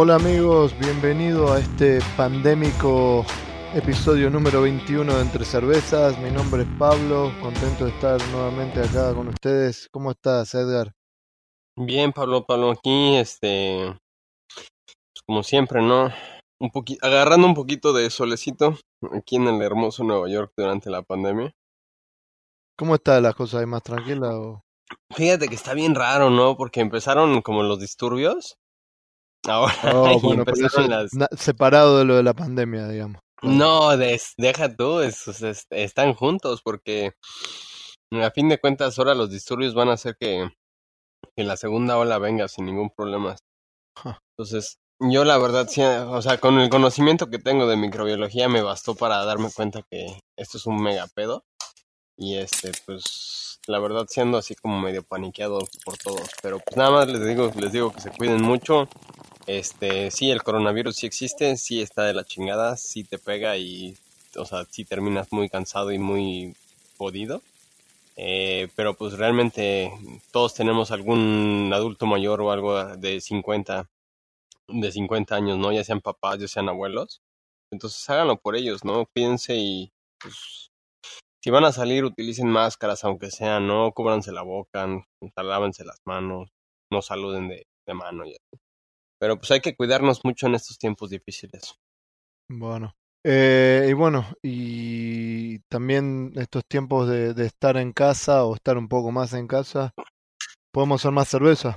Hola amigos, bienvenido a este pandémico episodio número 21 de Entre Cervezas. Mi nombre es Pablo, contento de estar nuevamente acá con ustedes. ¿Cómo estás, Edgar? Bien, Pablo, Pablo, aquí, este, pues, como siempre, ¿no? Un poquito, agarrando un poquito de solecito aquí en el hermoso Nueva York durante la pandemia. ¿Cómo está la cosa ahí más tranquila? O... Fíjate que está bien raro, ¿no? Porque empezaron como los disturbios. Ahora Oh, bueno, empezaron las... separado de lo de la pandemia, digamos. No, des- deja tú, es- es- es- están juntos porque a fin de cuentas ahora los disturbios van a hacer que, que la segunda ola venga sin ningún problema. Entonces, yo la verdad, sí, o sea, con el conocimiento que tengo de microbiología me bastó para darme cuenta que esto es un mega pedo. Y este, pues, la verdad siendo así como medio paniqueado por todos. Pero pues nada más les digo, les digo que se cuiden mucho. Este, sí, el coronavirus sí existe, sí está de la chingada, sí te pega y, o sea, sí terminas muy cansado y muy jodido. Eh, pero pues realmente todos tenemos algún adulto mayor o algo de 50, de 50 años, ¿no? Ya sean papás, ya sean abuelos. Entonces háganlo por ellos, ¿no? Cuídense y pues si van a salir utilicen máscaras aunque sea, no cúbranse la boca, lávense las manos, no saluden de, mano y así. Pero pues hay que cuidarnos mucho en estos tiempos difíciles. Bueno. Eh, y bueno, y también estos tiempos de, estar en casa o estar un poco más en casa, podemos hacer más cerveza.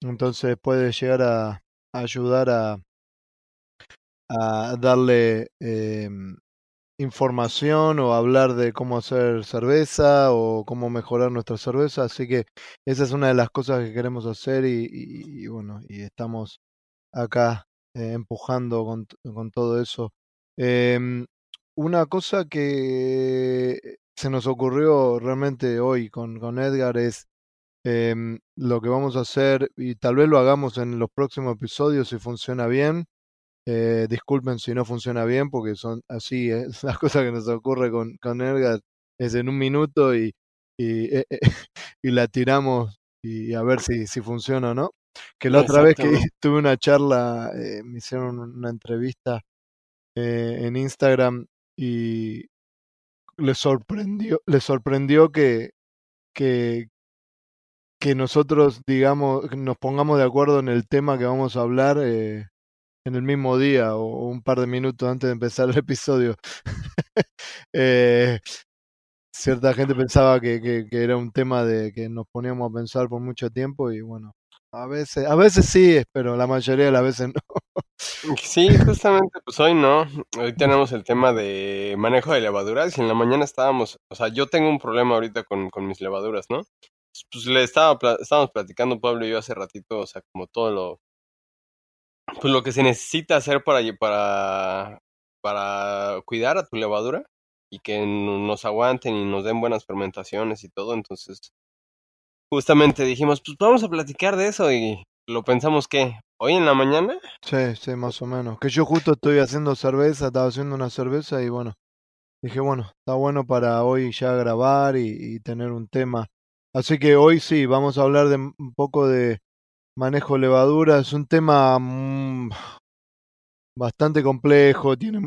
Entonces puede llegar a, ayudar a, a darle em, información o hablar de cómo hacer cerveza o cómo mejorar nuestra cerveza. Así que esa es una de las cosas que queremos hacer y, bueno, y estamos acá eh, empujando con, con todo eso. Em, una cosa que se nos ocurrió realmente hoy con, con Edgar es em, lo que vamos a hacer y tal vez lo hagamos en los próximos episodios si funciona bien. Eh, disculpen si no funciona bien porque son así, eh, las cosas que nos ocurre con, con Edgar es en un minuto y, y, eh, eh, y la tiramos y a ver si, si funciona o no. Que la otra vez que tuve una charla, eh, me hicieron una entrevista eh, en Instagram y les sorprendió, les sorprendió que, que, que nosotros, digamos, nos pongamos de acuerdo en el tema que vamos a hablar eh, en el mismo día o un par de minutos antes de empezar el episodio. Eh, cierta gente pensaba que, que, era un tema de que nos poníamos a pensar por mucho tiempo y bueno, a veces, a veces sí, pero la mayoría de las veces no. Sí, justamente, pues hoy no. Hoy tenemos el tema de manejo de levaduras y en la mañana estábamos, o sea, yo tengo un problema ahorita con, con mis levaduras, ¿no? Pues le estaba, estábamos platicando Pablo y yo hace ratito, o sea, como todo lo, pues lo que se necesita hacer para, para, para cuidar a tu levadura y que nos aguanten y nos den buenas fermentaciones y todo. Entonces, justamente dijimos, pues vamos a platicar de eso y lo pensamos que hoy en la mañana. Sí, sí, más o menos. Que yo justo estoy haciendo cerveza, estaba haciendo una cerveza y bueno, dije, bueno, está bueno para hoy ya grabar y, y tener un tema. Así que hoy sí, vamos a hablar de un poco de manejo levadura. Es un tema mm, bastante complejo, tiene,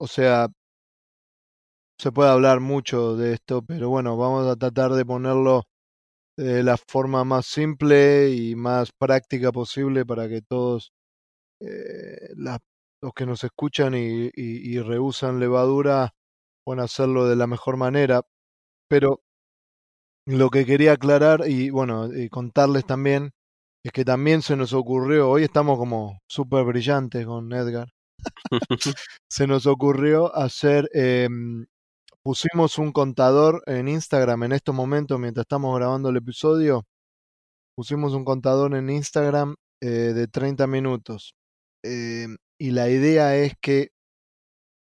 o sea, se puede hablar mucho de esto, pero bueno, vamos a tratar de ponerlo de la forma más simple y más práctica posible para que todos eh, los que nos escuchan y, y, levadura puedan hacerlo de la mejor manera. Pero lo que quería aclarar y bueno, y contarles también es que también se nos ocurrió, hoy estamos como súper brillantes con Edgar, se nos ocurrió hacer, em, pusimos un contador en Instagram en estos momentos mientras estamos grabando el episodio, pusimos un contador en Instagram eh, de 30 minutos. Em, y la idea es que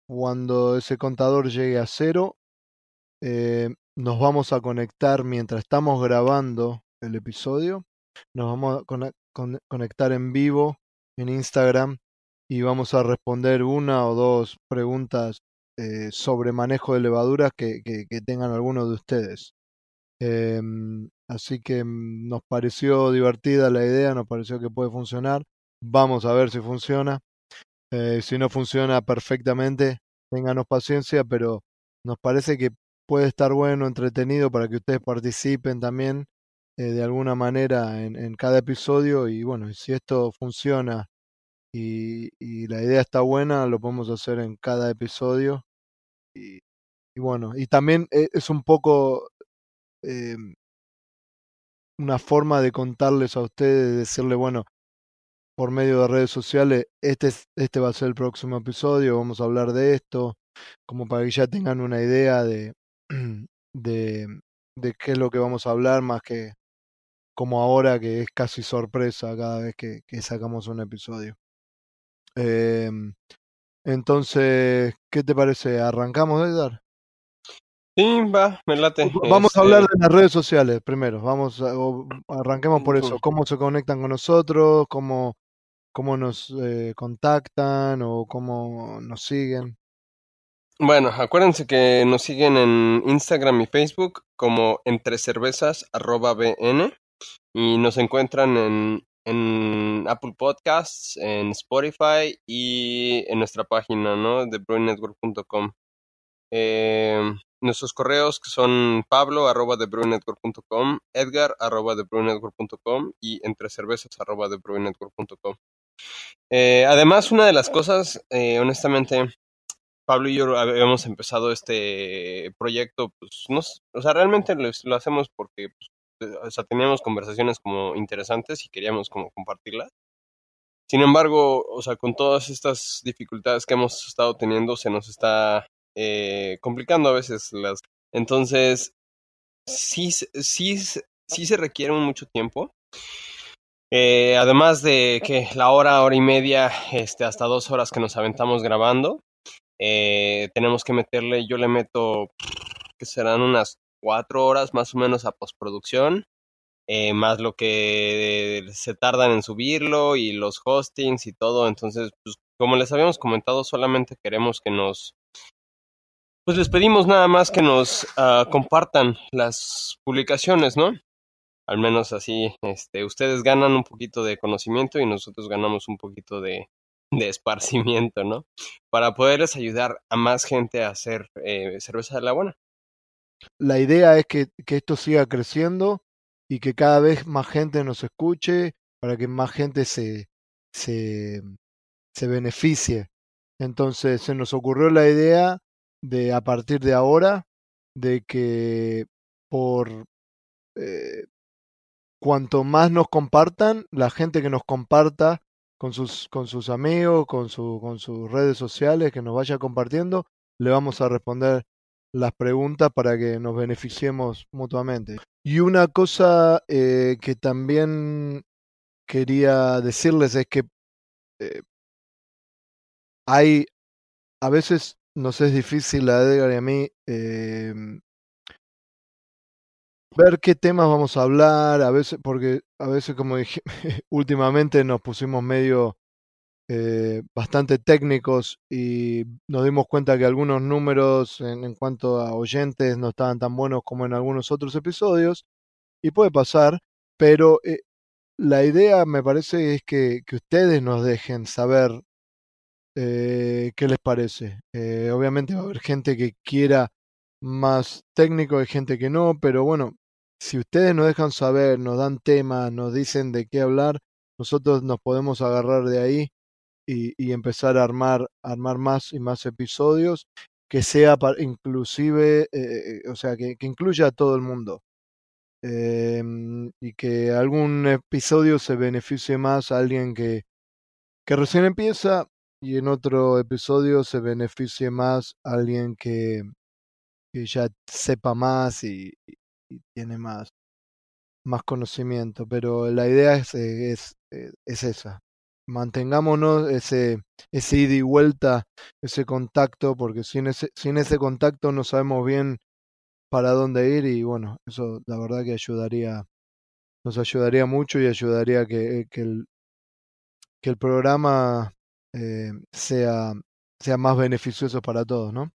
cuando ese contador llegue a cero, eh, nos vamos a conectar mientras estamos grabando el episodio. Nos vamos a cone- con- conectar en vivo en Instagram y vamos a responder una o dos preguntas eh, sobre manejo de levaduras que tengan algunos de ustedes. Em, así que mm, nos pareció divertida la idea, nos pareció que puede funcionar. vamos a ver si funciona. Eh, si no funciona perfectamente, ténganos paciencia, pero nos parece que puede estar bueno, entretenido para que ustedes participen también eh, de alguna manera en, en, cada episodio y bueno, si esto funciona y, y, la idea está buena, lo podemos hacer en cada episodio y, y bueno, y también eh, es un poco eh, una forma de contarles a ustedes, de decirle, bueno, por medio de redes sociales, este, este va a ser el próximo episodio, vamos a hablar de esto, como para que ya tengan una idea de, de, de qué es lo que vamos a hablar, más que como ahora que es casi sorpresa cada vez que, que sacamos un episodio. Eh, entonces, ¿qué te parece? ¿Arrancamos, Edgar? Sí, va, me late. Vamos este... a hablar de las redes sociales primero. Vamos, a, arranquemos por eso. ¿Cómo se conectan con nosotros? ¿Cómo, cómo nos eh, contactan o cómo nos siguen? Bueno, acuérdense que nos siguen en Instagram y Facebook como entre cervezas arroba bn y nos encuentran en, Apple Podcasts, en Spotify y en nuestra página, ¿no? De. Eh, nuestros correos que son pablo arroba de edgar arroba de y entre cervezas arroba de. Eh, además, una de las cosas, eh, honestamente, Pablo y yo habíamos empezado este proyecto, pues, no, o sea, realmente lo, lo hacemos porque, pues, o sea, teníamos conversaciones como interesantes y queríamos como compartirlas. Sin embargo, o sea, con todas estas dificultades que hemos estado teniendo, se nos está eh, complicando a veces las. Entonces, sí, sí, sí se requiere mucho tiempo. Eh, además de que la hora, hora y media, este, hasta dos horas que nos aventamos grabando, eh, tenemos que meterle, yo le meto, que serán unas cuatro horas más o menos a postproducción, eh, más lo que se tardan en subirlo y los hostings y todo. Entonces, pues, como les habíamos comentado, solamente queremos que nos, pues les pedimos nada más que nos uh, compartan las publicaciones, ¿no? Al menos así, este, ustedes ganan un poquito de conocimiento y nosotros ganamos un poquito de, de esparcimiento, ¿no? Para poderles ayudar a más gente a hacer eh, cerveza de la buena. La idea es que, esto siga creciendo y que cada vez más gente nos escuche, para que más gente se, se, se beneficie. Entonces se nos ocurrió la idea de a partir de ahora, de que por eh, cuanto más nos compartan, la gente que nos comparta con sus, con sus amigos, con, su, con sus redes sociales, que nos vaya compartiendo, le vamos a responder las preguntas para que nos beneficiemos mutuamente. Y una cosa eh, que también quería decirles es que eh, hay, a veces nos es difícil a Edgar y a mí eh, ver qué temas vamos a hablar, a veces, porque a veces, como dije, últimamente nos pusimos medio eh, bastante técnicos y nos dimos cuenta que algunos números en, cuanto a oyentes no estaban tan buenos como en algunos otros episodios, y puede pasar, pero eh, la idea me parece es que, que ustedes nos dejen saber eh, qué les parece. Eh, obviamente va a haber gente que quiera más técnico, hay gente que no, pero bueno, si ustedes nos dejan saber, nos dan temas, nos dicen de qué hablar, nosotros nos podemos agarrar de ahí y, empezar a armar, armar más y más episodios que sea para, inclusive, eh, o sea, que, incluya a todo el mundo. Eh, y que algún episodio se beneficie más a alguien que, que recién empieza y en otro episodio se beneficie más a alguien que, que ya sepa más y, y tiene más, más conocimiento, pero la idea es, es, es esa. Mantengámonos ese, ese ida y vuelta, ese contacto, porque sin ese, sin ese contacto no sabemos bien para dónde ir y bueno, eso la verdad que ayudaría, nos ayudaría mucho y ayudaría que, que, el, que el programa eh, sea, sea más beneficioso para todos, ¿no?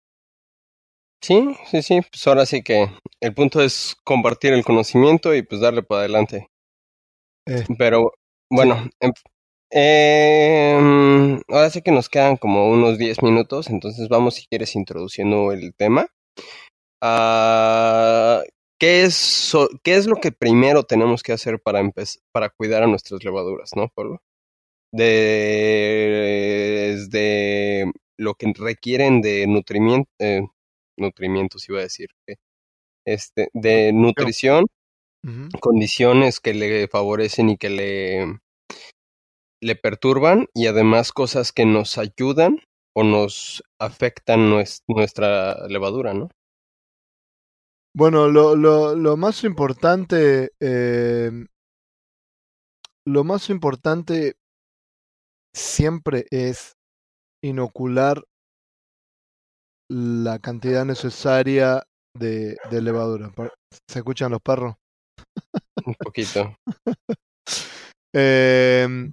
Sí, sí, sí, pues ahora sí que el punto es compartir el conocimiento y pues darle para adelante. Eh, Pero bueno, sí. Eh, ahora sí que nos quedan como unos 10 minutos, entonces vamos si quieres introduciendo el tema. Ah, ¿qué, es, ¿Qué es lo que primero tenemos que hacer para, para cuidar a nuestras levaduras, no, Pablo? Desde lo que requieren de nutrimiento, eh, nutrimientos, iba a decir, este, de nutrición, condiciones que le favorecen y que le le perturban y además cosas que nos ayudan o nos afectan nuestra levadura, ¿no? Bueno, lo, lo, lo más importante, eh, lo más importante siempre es inocular la cantidad necesaria de, de levadura. ¿Se escuchan los perros? Un poquito. eh,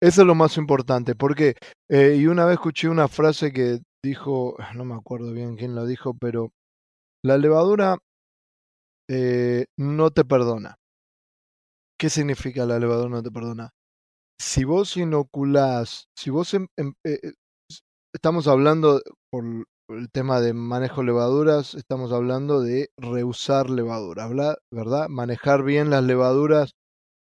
eso es lo más importante, porque, eh, y una vez escuché una frase que dijo, no me acuerdo bien quién lo dijo, pero la levadura eh, no te perdona. ¿Qué significa la levadura no te perdona? Si vos inoculás, si vos em, em, eh, estamos hablando por el tema de manejo de levaduras, estamos hablando de reusar levadura, ¿verdad? Manejar bien las levaduras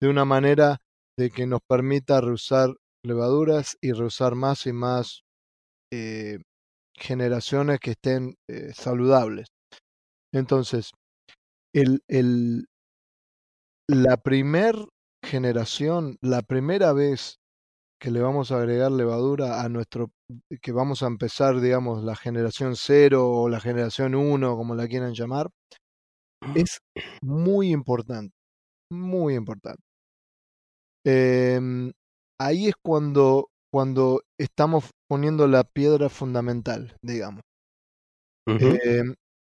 de una manera de que nos permita reusar levaduras y reusar más y más eh, generaciones que estén eh, saludables. Entonces, el, el, la primer generación, la primera vez que le vamos a agregar levadura a nuestro, que vamos a empezar, digamos, la generación cero o la generación 1, como la quieran llamar, es muy importante, muy importante. Eh, ahí es cuando, cuando estamos poniendo la piedra fundamental, digamos. eh,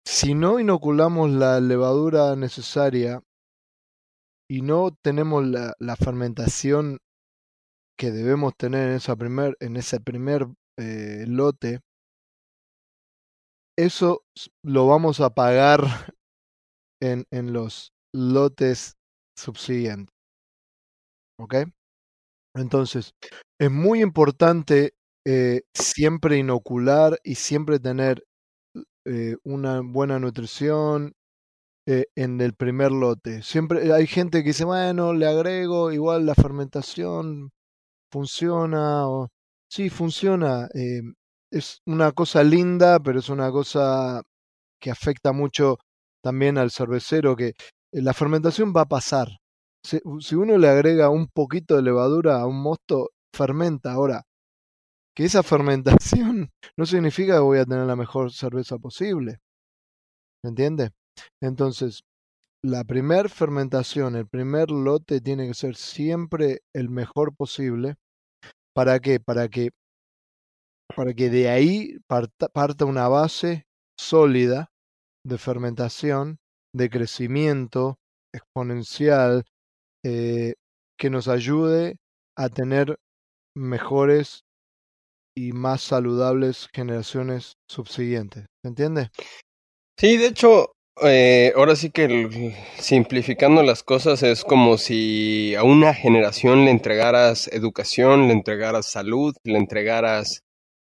si no inoculamos la levadura necesaria y no tenemos la, la fermentación que debemos tener en, esa primer, en ese primer eh, lote, eso lo vamos a pagar en, en los lotes subsiguientes. ¿Ok? Entonces, es muy importante eh, siempre inocular y siempre tener eh, una buena nutrición eh, en el primer lote. Siempre hay gente que dice, bueno, le agrego, igual la fermentación funciona. O, sí, funciona. es una cosa linda, pero es una cosa que afecta mucho también al cervecero, que la fermentación va a pasar. Si, uno le agrega un poquito de levadura a un mosto, fermenta. Ahora, que esa fermentación no significa que voy a tener la mejor cerveza posible. ¿Me entiende? Entonces, la primer fermentación, el primer lote tiene que ser siempre el mejor posible. ¿Para qué? Para que, para que de ahí parta una base sólida de fermentación, de crecimiento exponencial, eh, que nos ayude a tener mejores y más saludables generaciones subsiguientes. ¿Se entiende? Sí, de hecho, eh, ahora sí que simplificando las cosas es como si a una generación le entregaras educación, le entregaras salud, le entregaras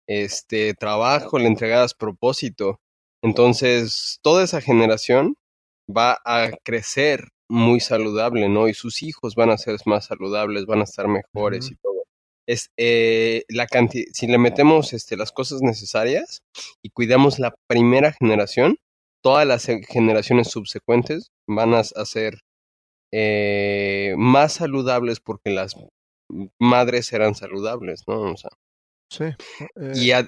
este trabajo, le entregaras propósito. Entonces, toda esa generación va a crecer muy saludable, ¿no? Y sus hijos van a ser más saludables, van a estar mejores y todo. Es, eh, la si le metemos este, las cosas necesarias y cuidamos la primera generación, todas las generaciones subsecuentes van a, ser eh, más saludables porque las madres eran saludables, ¿no? O sea, sí. y, eh,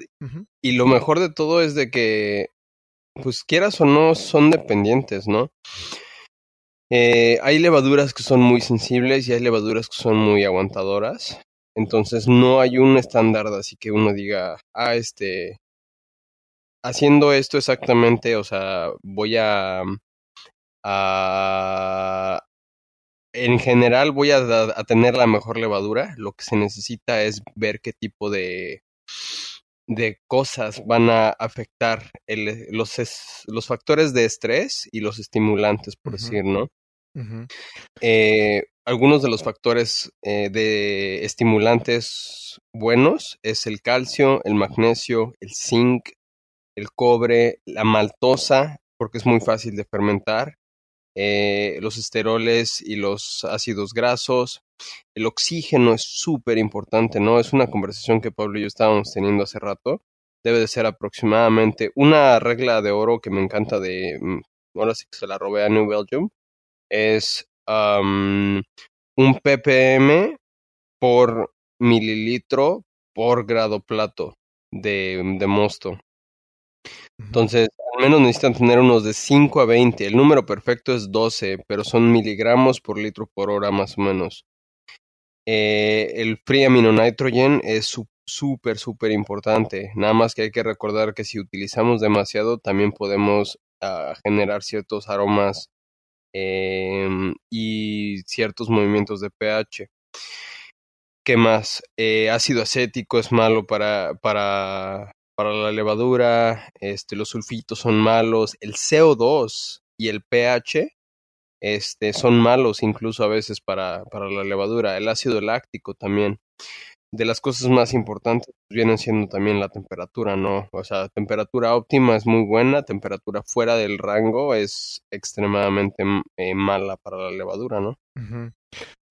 y lo mejor de todo es de que, pues quieras o no, son dependientes, ¿no? Eh, hay levaduras que son muy sensibles y hay levaduras que son muy aguantadoras. Entonces no hay un estándar así que uno diga, ah, este, haciendo esto exactamente, o sea, voy a, a en general voy a, a, tener la mejor levadura. Lo que se necesita es ver qué tipo de, de cosas van a afectar el, los, los factores de estrés y los estimulantes, por decir, ¿no? Eh, algunos de los factores eh, de estimulantes buenos es el calcio, el magnesio, el zinc, el cobre, la maltosa, porque es muy fácil de fermentar, eh, los esteroles y los ácidos grasos. El oxígeno es súper importante, ¿no? Es una conversación que Pablo y yo estábamos teniendo hace rato. Debe de ser aproximadamente una regla de oro que me encanta de, mm, ahora sí que se la robé a New Belgium, es un ppm por mililitro por grado plato de, de mosto. Entonces, al menos necesitan tener unos de 5 a 20. El número perfecto es 12, pero son miligramos por litro por hora más o menos. Eh, el free amino nitrogen es súper, súper importante. Nada más que hay que recordar que si utilizamos demasiado, también podemos ah, generar ciertos aromas em, y ciertos movimientos de pH. ¿Qué más? Eh, ácido acético es malo para, para para la levadura, este, los sulfitos son malos, el CO2 y el pH este, son malos incluso a veces para, para la levadura, el ácido láctico también. De las cosas más importantes vienen siendo también la temperatura, ¿no? O sea, temperatura óptima es muy buena, temperatura fuera del rango es extremadamente eh, mala para la levadura, ¿no?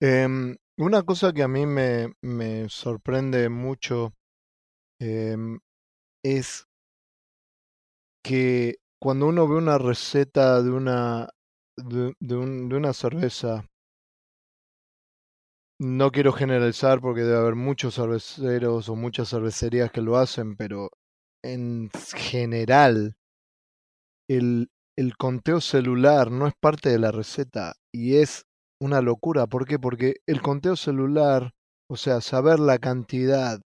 Em, una cosa que a mí me, me sorprende mucho eh, es que cuando uno ve una receta de una, de, de, una cerveza, no quiero generalizar porque debe haber muchos cerveceros o muchas cervecerías que lo hacen, pero en general el, conteo celular no es parte de la receta y es una locura. ¿Por qué? Porque el conteo celular, o sea, saber la cantidad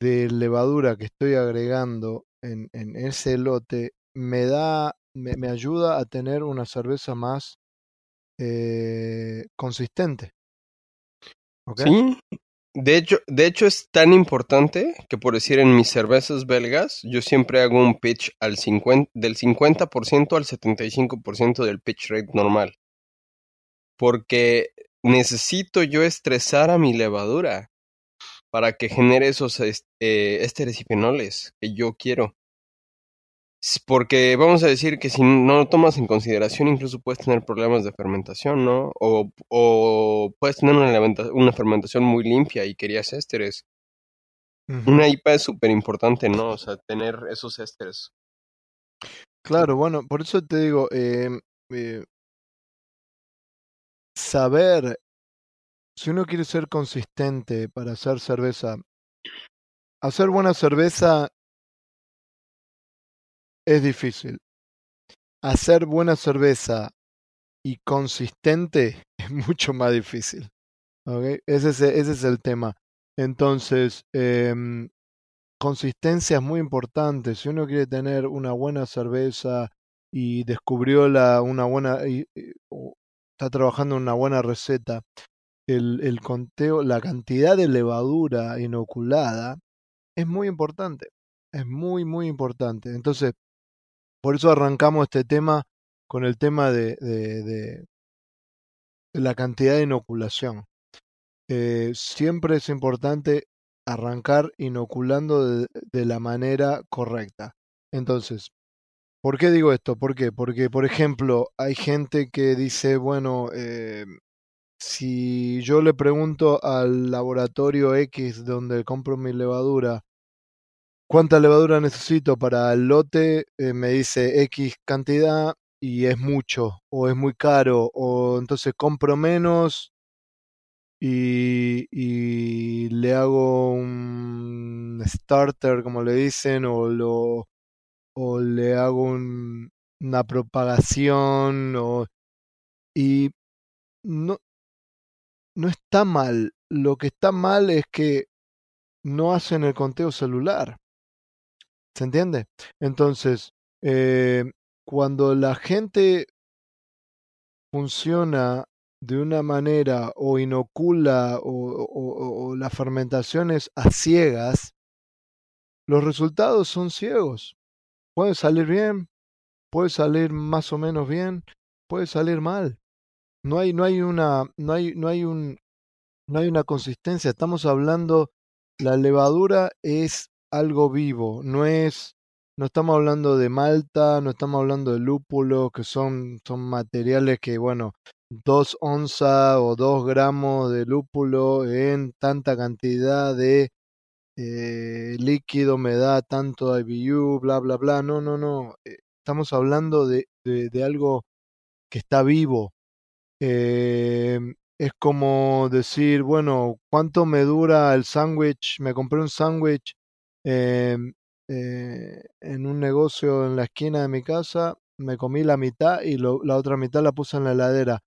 de levadura que estoy agregando en, ese lote me da, me, me, ayuda a tener una cerveza más eh, consistente. Sí, de hecho, de hecho es tan importante que por decir en mis cervezas belgas yo siempre hago un pitch al 50, del 50% al 75% del pitch rate normal. Porque necesito yo estresar a mi levadura para que genere esos eh, ésteres y fenoles que yo quiero. Porque vamos a decir que si no lo tomas en consideración, incluso puedes tener problemas de fermentación, ¿no? O, o puedes tener una, una, fermentación muy limpia y querías ésteres. Una IPA es súper importante, ¿no? O sea, tener esos ésteres. Claro, bueno, por eso te digo, eh, eh, saber si uno quiere ser consistente para hacer cerveza, hacer buena cerveza es difícil. Hacer buena cerveza y consistente es mucho más difícil. ¿okay? Ese, es, ese es el tema. Entonces, eh, consistencia es muy importante. Si uno quiere tener una buena cerveza y descubrió la, una buena, y, está trabajando en una buena receta, el, el conteo, la cantidad de levadura inoculada es muy importante. Es muy, muy importante. Entonces, por eso arrancamos este tema con el tema de, de, la cantidad de inoculación. Eh, siempre es importante arrancar inoculando de, de, la manera correcta. Entonces, ¿por qué digo esto? ¿Por qué? Porque, por ejemplo, hay gente que dice, bueno, eh, si yo le pregunto al laboratorio X donde compro mi levadura, ¿cuánta levadura necesito para el lote? Eh, me dice X cantidad y es mucho o es muy caro o entonces compro menos y, le hago un starter como le dicen o lo le hago un, una propagación o y no no está mal. Lo que está mal es que no hacen el conteo celular. ¿Se entiende? Entonces, eh, cuando la gente funciona de una manera o inocula o, o, o, las fermentaciones a ciegas, los resultados son ciegos. Puede salir bien, puede salir más o menos bien, puede salir mal. no hay, no hay una, no hay, no hay un, no hay una consistencia. Estamos hablando, la levadura es algo vivo, no es, no estamos hablando de malta, no estamos hablando de lúpulo, que son, son materiales que, bueno, dos onzas o dos gramos de lúpulo en tanta cantidad de eh, líquido me da tanto IBU, bla, bla, bla. No, no, no. Eh, estamos hablando de, de, algo que está vivo. Eh, es como decir, bueno, ¿cuánto me dura el sándwich? Me compré un sándwich eh, eh, en un negocio en la esquina de mi casa, me comí la mitad y la otra mitad la puse en la heladera.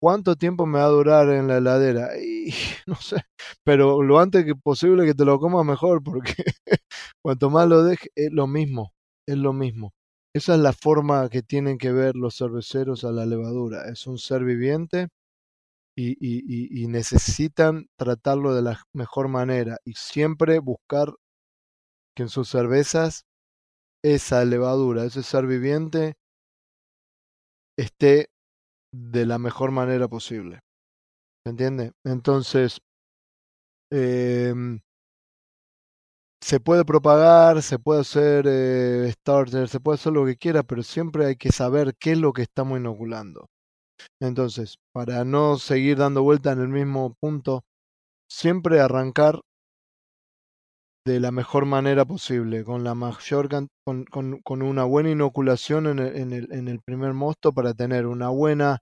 ¿Cuánto tiempo me va a durar en la heladera? Y no sé, pero lo antes que posible que te lo comas mejor, porque cuanto más lo dejes, es lo mismo, es lo mismo. Esa es la forma que tienen que ver los cerveceros a la levadura. Es un ser viviente y, necesitan tratarlo de la mejor manera y siempre buscar que en sus cervezas esa levadura, ese ser viviente, esté de la mejor manera posible. ¿Se entiende? Entonces, eh, se puede propagar, se puede hacer eh, starter, se puede hacer lo que quiera, pero siempre hay que saber qué es lo que estamos inoculando. Entonces, para no seguir dando vuelta en el mismo punto, siempre arrancar de la mejor manera posible, con la mayor con, con, con una buena inoculación en el, en, el, en el primer mosto para tener una buena,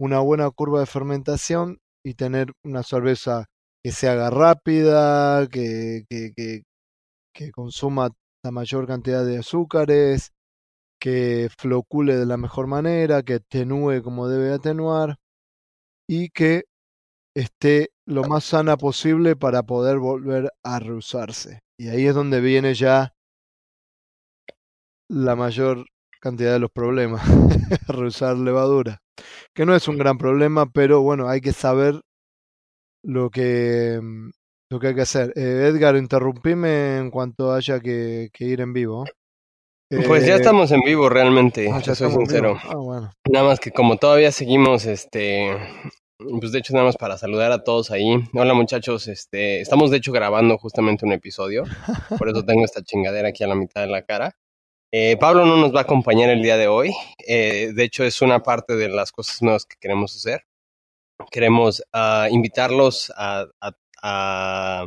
una buena curva de fermentación y tener una cerveza que se haga rápida, que, que, que, que consuma la mayor cantidad de azúcares, que flocule de la mejor manera, que atenúe como debe atenuar y que esté lo más sana posible para poder volver a reusarse. Y ahí es donde viene ya la mayor cantidad de los problemas, reusar levadura. Que no es un gran problema, pero bueno, hay que saber lo que, lo que hay que hacer. Eh, Edgar, interrumpime en cuanto haya que, que ir en vivo. Pues ya eh, estamos en vivo realmente, ah, ya soy sincero. Ah, bueno. Nada más que como todavía seguimos, este, pues de hecho nada más para saludar a todos ahí. Hola muchachos, este, estamos de hecho grabando justamente un episodio, por eso tengo esta chingadera aquí a la mitad de la cara. Eh, Pablo no nos va a acompañar el día de hoy, eh, de hecho es una parte de las cosas nuevas que queremos hacer. Queremos uh, invitarlos a, a, a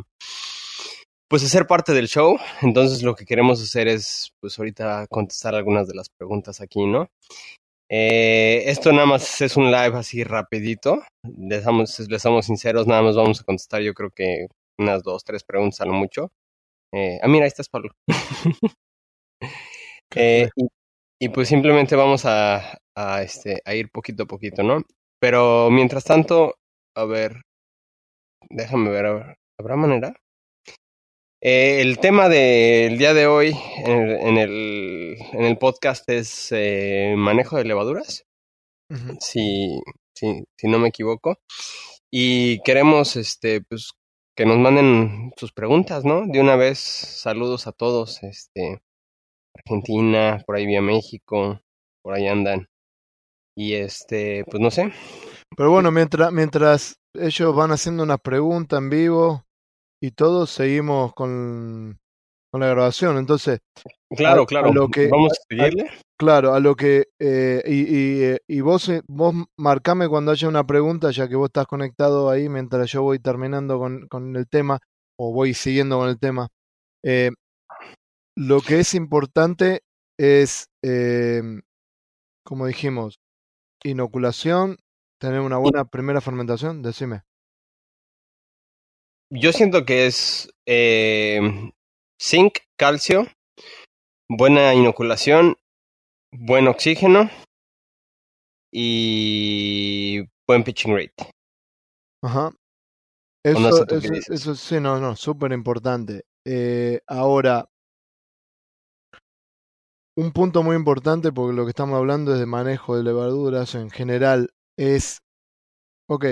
pues hacer parte del show. Entonces lo que queremos hacer es, pues ahorita contestar algunas de las preguntas aquí, ¿no? Eh, esto nada más es un live así rapidito. Les somos, les somos sinceros, nada más vamos a contestar yo creo que unas dos, tres preguntas a lo mucho. Eh, ah, mira, ahí estás, Pablo. eh, y, y, pues simplemente vamos a, a, este, a ir poquito a poquito, ¿no? Pero mientras tanto, a ver, déjame ver, a ver, ¿habrá manera? Eh, el tema del día de hoy en, en, el, en el podcast es eh, manejo de levaduras, uh -huh. si, si, si, no me equivoco. Y queremos este, pues, que nos manden sus preguntas, ¿no? De una vez, saludos a todos. Este, Argentina, por ahí vía México, por ahí andan. Y este, pues no sé. Pero bueno, mientras, mientras ellos van haciendo una pregunta en vivo, y todos seguimos con, con la grabación. Entonces, claro, a, claro, a lo que, vamos a seguirle. A, claro, a lo que, eh, y, y, eh, y, vos, eh, vos marcame cuando haya una pregunta, ya que vos estás conectado ahí mientras yo voy terminando con, con el tema, o voy siguiendo con el tema. Eh, lo que es importante es, eh, como dijimos, inoculación, tener una buena primera fermentación, decime yo siento que es eh, zinc, calcio, buena inoculación, buen oxígeno y buen pitching rate. Ajá. Eso, no sé eso, eso, sí, no, no, súper importante. Eh, ahora, un punto muy importante, porque lo que estamos hablando es de manejo de levaduras en general, es, ok,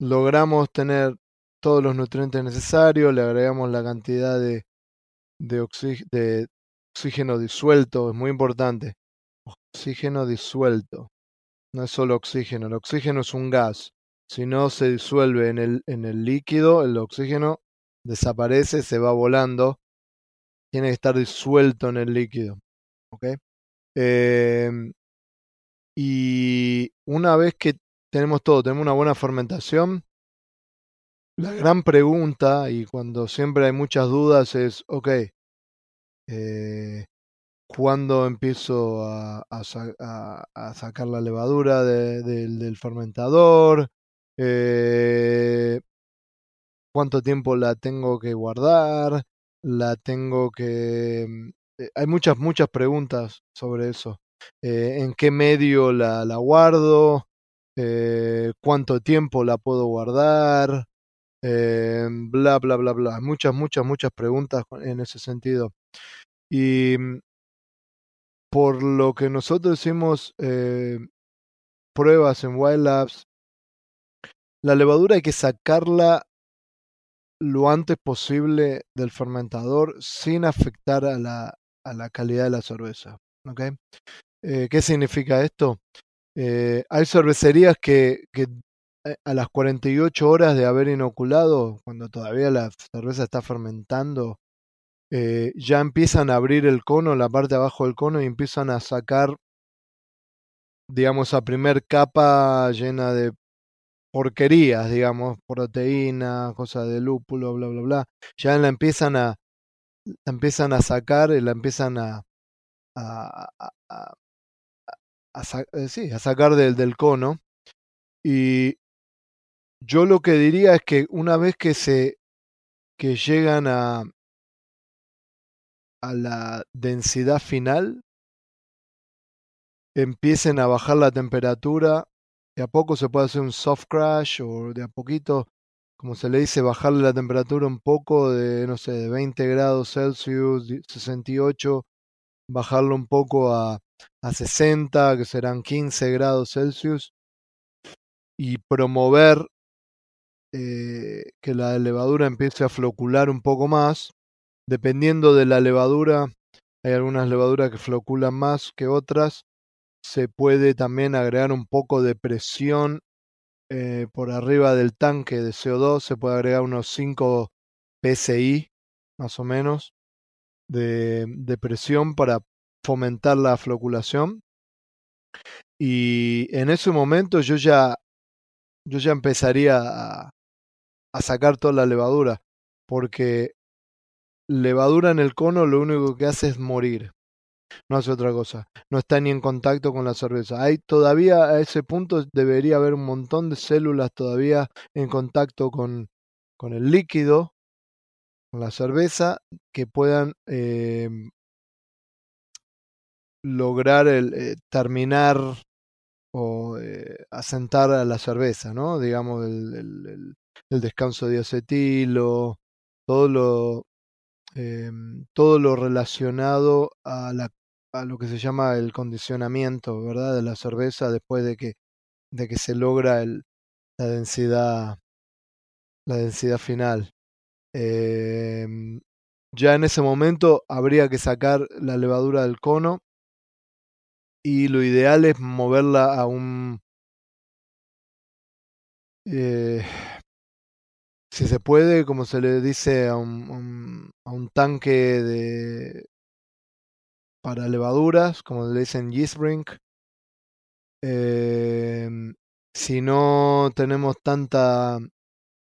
logramos tener todos los nutrientes necesarios, le agregamos la cantidad de, de, oxí de oxígeno disuelto, es muy importante. Oxígeno disuelto. no es solo oxígeno, el oxígeno es un gas. Si no se disuelve en el, en el líquido, el oxígeno desaparece, se va volando, tiene que estar disuelto en el líquido. ¿ok? Em, y una vez que tenemos todo, tenemos una buena fermentación, la gran pregunta, y cuando siempre hay muchas dudas, es, ok, eh, ¿cuándo empiezo a, a, sacar la levadura del fermentador? Eh, ¿Cuánto tiempo la tengo que guardar? ¿La tengo que... Mm, eh, hay muchas, muchas preguntas sobre eso. ¿En qué medio la, la guardo? ¿Cuánto tiempo la puedo guardar? Eh, bla, bla, bla, bla. Muchas, muchas, muchas preguntas en ese sentido. Y mm, por lo que nosotros hicimos eh, pruebas en Wild Labs, la levadura hay que sacarla lo antes posible del fermentador sin afectar a la, a la calidad de la cerveza. ¿okay? Eh, ¿Qué significa esto? Eh, hay cervecerías que, a las 48 horas de haber inoculado, cuando todavía la cerveza está fermentando, eh, ya empiezan a abrir el cono, la parte de abajo del cono, y empiezan a sacar, digamos, a primer capa llena de porquerías, digamos, proteína, cosas de lúpulo, bla, bla, bla. Ya la empiezan a, la empiezan a sacar y la empiezan a, a, a, a, eh, sí, sacar del, del cono. Yo lo que diría es que una vez que se que llegan a a la densidad final empiecen a bajar la temperatura de a poco se puede hacer un soft crash o de a poquito como se le dice bajarle la temperatura un poco de no sé de 20 grados Celsius 68 bajarlo un poco a a 60 que serán 15 grados Celsius y promover eh, que la levadura empiece a flocular un poco más. Dependiendo de la levadura, hay algunas levaduras que floculan más que otras. Se puede también agregar un poco de presión eh, por arriba del tanque de CO2. Se puede agregar unos 5 PSI, más o menos, de, presión para fomentar la floculación. Y en ese momento yo ya, yo ya empezaría a, a sacar toda la levadura, porque levadura en el cono lo único que hace es morir, no hace otra cosa, no está ni en contacto con la cerveza. Hay todavía a ese punto debería haber un montón de células todavía en contacto con, con el líquido, con la cerveza, que puedan eh, lograr el, eh, terminar o eh, asentar a la cerveza, ¿no? Digamos, el, el descanso de acetilo, todo lo, eh, todo lo relacionado a, la, a lo que se llama el condicionamiento, ¿verdad? De la cerveza después de que, de que se logra el, la densidad, la densidad final. Eh, ya en ese momento habría que sacar la levadura del cono y lo ideal es moverla a un eh, si se puede, como se le dice a un, a un tanque de para levaduras, como le dicen yeast brink. Eh, si no tenemos tanta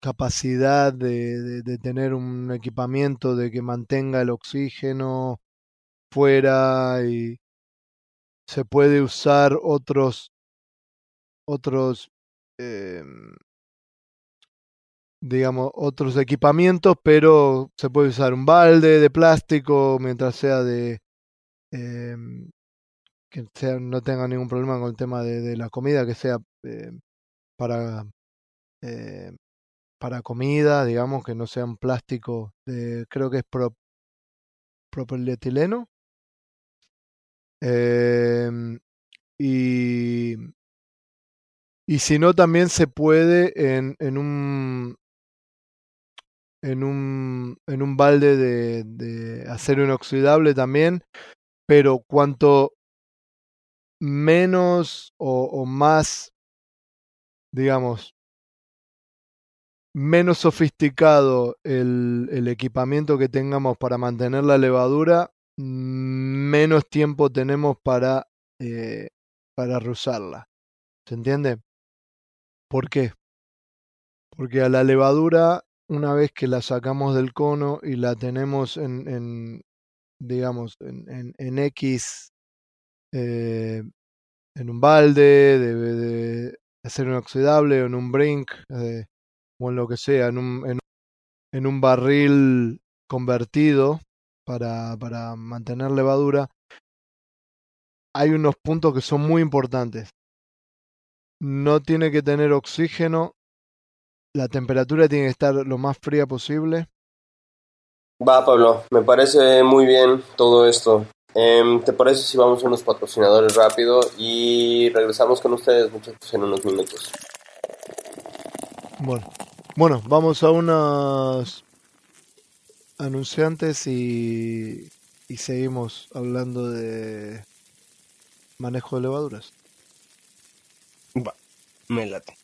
capacidad de, de, tener un equipamiento de que mantenga el oxígeno fuera y se puede usar otros otros eh, digamos, otros equipamientos, pero se puede usar un balde de plástico mientras sea de... Eh, que no tenga ningún problema con el tema de, la comida, que sea eh, para, eh, para comida, digamos, que no sea un plástico, de, creo que es pro. Em, y, y si no, también se puede en, en un en un, en un balde de, acero inoxidable también, pero cuanto menos o, más, digamos, menos sofisticado el, equipamiento que tengamos para mantener la levadura, menos tiempo tenemos para, eh, para. ¿Se entiende? ¿Por qué? Porque a la levadura, una vez que la sacamos del cono y la tenemos en, en digamos, en, en, X, eh, en un balde, debe de ser inoxidable o en un brink, eh, o en lo que sea, en un, en, en un barril convertido para, para mantener levadura, hay unos puntos que son muy importantes. No tiene que tener oxígeno, la temperatura tiene que estar lo más fría posible. Va, Pablo, me parece muy bien todo esto. Em, ¿Te parece si vamos a unos patrocinadores rápido y regresamos con ustedes, muchachos, en unos minutos? Bueno, bueno, vamos a unos anunciantes y, y seguimos hablando de manejo de levaduras. Va, me late.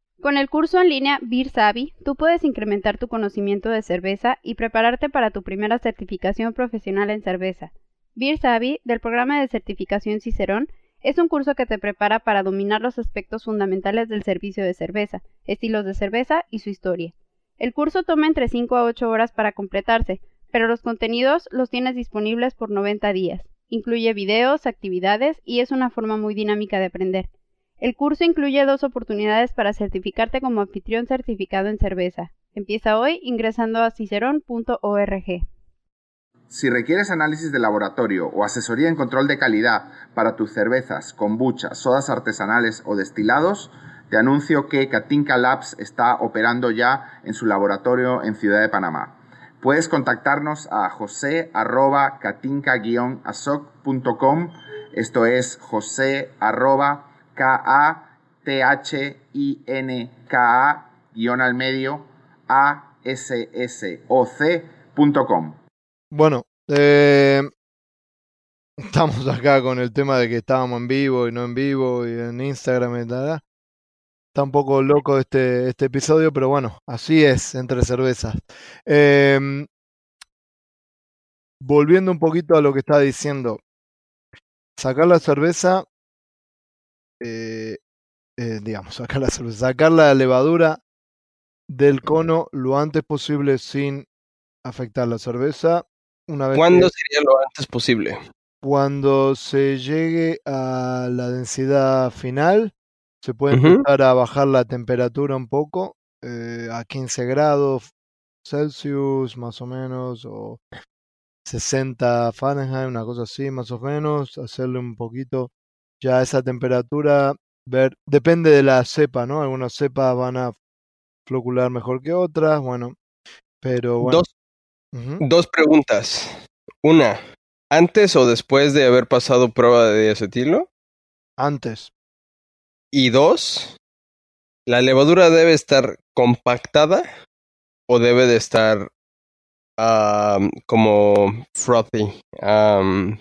Con el curso en línea Beer Savvy, tú puedes incrementar tu conocimiento de cerveza y prepararte para tu primera certificación profesional en cerveza. Beer Savvy, del programa de certificación Cicerón, es un curso que te prepara para dominar los aspectos fundamentales del servicio de cerveza, estilos de cerveza y su historia. El curso toma entre 5 a 8 horas para completarse, pero los contenidos los tienes disponibles por 90 días. Incluye videos, actividades y es una forma muy dinámica de aprender. El curso incluye dos oportunidades para certificarte como anfitrión certificado en cerveza. Empieza hoy ingresando a cicerón.org. Si requieres análisis de laboratorio o asesoría en control de calidad para tus cervezas, kombucha, sodas artesanales o destilados, te anuncio que Katinka Labs está operando ya en su laboratorio en Ciudad de Panamá. Puedes contactarnos a jose@katinka-asoc.com. Esto es jose K-A-T-H-I-N-K-A guion al medio A-S-S-O-C.com. Bueno, eh, estamos acá con el tema de que estábamos en vivo y no en vivo y en Instagram y tal. Está un poco loco este, este episodio, pero bueno, así es entre cervezas. Eh, volviendo un poquito a lo que estaba diciendo, sacar la cerveza eh, eh, digamos, sacar la sacar la levadura del cono lo antes posible sin afectar la cerveza. Una vez ¿Cuándo sería lo antes posible? Cuando se llegue a la densidad final, se puede empezar a bajar la temperatura un poco, eh, a 15 grados Celsius más o menos, o 60 Fahrenheit, una cosa así más o menos, hacerle un poquito ya esa temperatura, ver, depende de la cepa, ¿no? Algunas cepas van a flocular mejor que otras, bueno, pero bueno. Dos, dos preguntas. Una, ¿antes o después de haber pasado prueba de acetilo? Antes. Y dos, ¿la levadura debe estar compactada o debe de estar como frothy,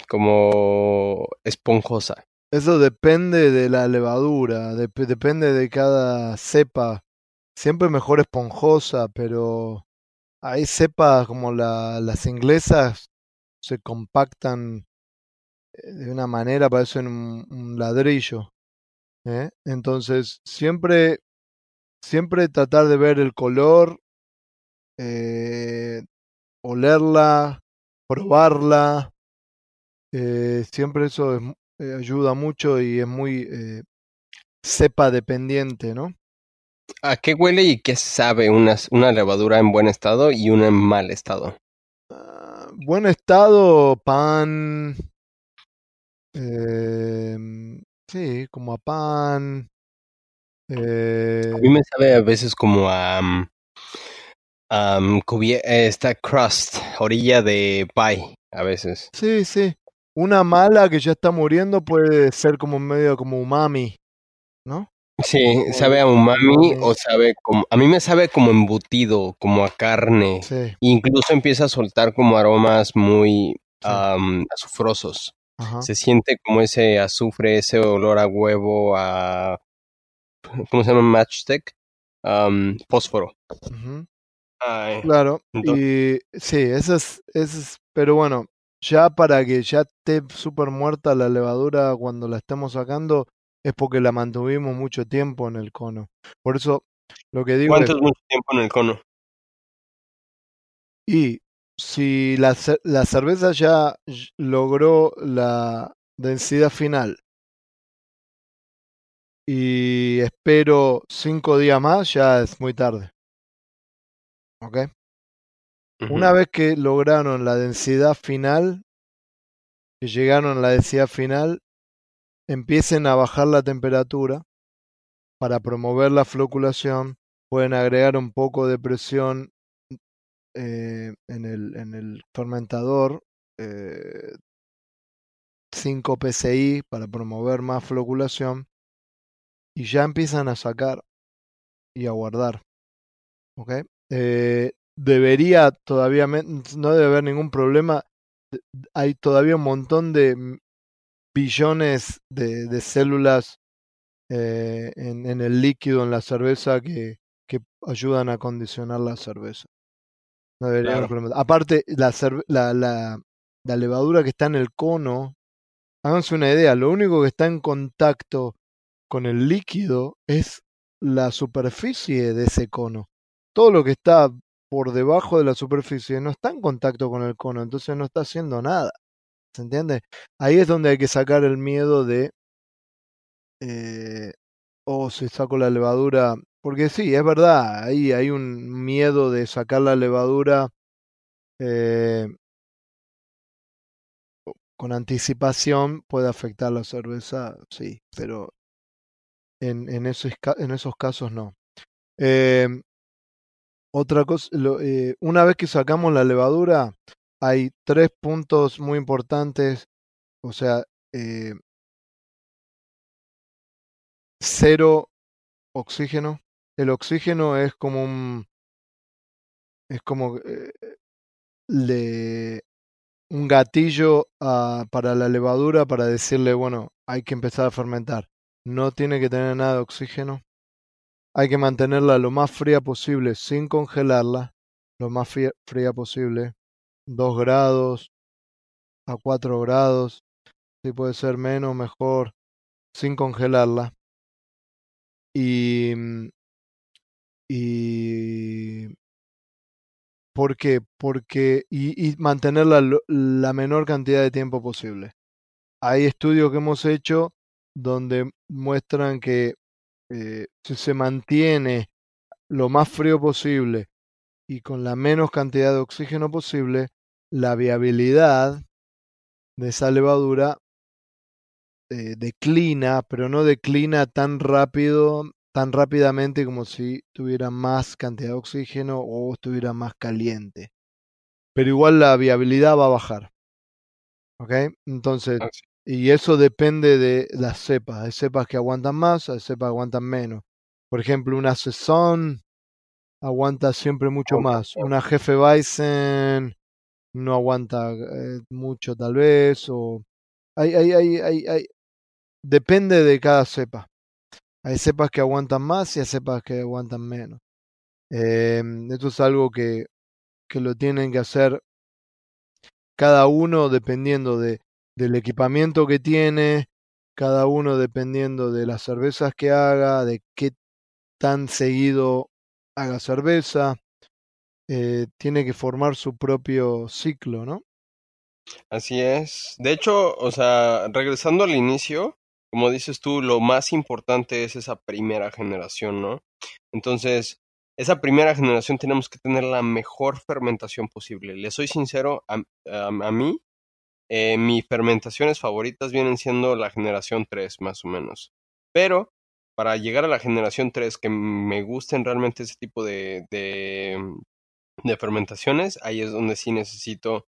como esponjosa? Eso depende de la levadura, depende de cada cepa. Siempre mejor esponjosa, pero hay cepas como la, las inglesas se compactan eh, de una manera, parecen un, ladrillo. ¿eh? Entonces, siempre, siempre tratar de ver el color, eh, olerla, probarla. Eh, siempre eso es eh, ayuda mucho y es muy eh, cepa dependiente, ¿no? ¿A qué huele y qué sabe una, una levadura en buen estado y una en mal estado? Ah, buen estado, pan. Eh, sí, como a pan. Eh, A mí me sabe a veces como a... eh, esta crust, orilla de pie, a veces. sí, sí. Una mala que ya está muriendo puede ser como medio como umami, ¿no? Sí, sabe a umami o sabe como... A mí me sabe como embutido, como a carne. Sí, Incluso empieza a soltar como aromas muy azufrosos. ajá. Se siente como ese azufre, ese olor a huevo, a... ¿Cómo se llama? Matchstick. Fósforo. ujú. Ay, Claro, Entonces- y sí, eso es, eso es, pero bueno, ya para que ya esté súper muerta la levadura cuando la estemos sacando, es porque la mantuvimos mucho tiempo en el cono. Por eso, lo que digo es, ¿Cuánto es mucho tiempo en el cono? y si la, la cerveza ya logró la densidad final y espero cinco días más, ya es muy tarde. ¿Ok? Una vez que lograron la densidad final, que llegaron a la densidad final, empiecen a bajar la temperatura para promover la floculación. Pueden agregar un poco de presión eh, en, el, en el fermentador, eh, 5 psi para promover más floculación. Y ya empiezan a sacar y a guardar. ¿Ok? Eh, debería todavía, no debe haber ningún problema. Hay todavía un montón de billones de, de células eh, en, en el líquido, en la cerveza, que, que ayudan a condicionar la cerveza. No debería haber problema. Aparte, la, la, la, la levadura que está en el cono, háganse una idea, lo único que está en contacto con el líquido es la superficie de ese cono. Todo lo que está por debajo de la superficie no está en contacto con el cono, entonces no está haciendo nada. ¿Se entiende? Ahí es donde hay que sacar el miedo de, eh, oh, si saco la levadura, porque sí, es verdad, ahí hay un miedo de sacar la levadura eh, con anticipación, puede afectar la cerveza, sí, pero en, en, esos, en esos casos no. Eh, otra cosa, lo- eh, una vez que sacamos la levadura, hay tres puntos muy importantes, o sea, eh, cero oxígeno. El oxígeno es como un, es como eh, un gatillo a- para la levadura para decirle, bueno, hay que empezar a fermentar. No tiene que tener nada de oxígeno. Hay que mantenerla lo más fría posible sin congelarla, lo más fría, posible. 2 grados a 4 grados, si puede ser menos, mejor, sin congelarla. Y, y ¿por qué? Porque y, y mantenerla la menor cantidad de tiempo posible. Hay estudios que hemos hecho donde muestran que eh, si se mantiene lo más frío posible y con la menos cantidad de oxígeno posible, la viabilidad de esa levadura eh, declina, pero no declina tan rápido, tan rápidamente como si tuviera más cantidad de oxígeno o estuviera más caliente. Pero igual la viabilidad va a bajar. ¿Ok? Entonces. Y eso depende de las cepas. Hay cepas que aguantan más, hay cepas que aguantan menos. Por ejemplo, una Saison aguanta siempre mucho más. Una Jefe Weizen no aguanta eh, mucho tal vez. O hay, hay, hay, hay, hay- Depende de cada cepa. Hay cepas que aguantan más y hay cepas que aguantan menos. Eh, esto es algo que, que lo tienen que hacer cada uno dependiendo de, del equipamiento que tiene, cada uno dependiendo de las cervezas que haga, de qué tan seguido haga cerveza. Eh, tiene que formar su propio ciclo, ¿no? Así es. De hecho, o sea, regresando al inicio, como dices tú, lo más importante es esa primera generación, ¿no? Entonces, esa primera generación tenemos que tener la mejor fermentación posible. Le soy sincero, a, a- a mí, eh, mis fermentaciones favoritas vienen siendo la generación 3, más o menos. Pero para llegar a la generación 3 que me gusten realmente ese tipo de, de, de fermentaciones, ahí es donde sí necesito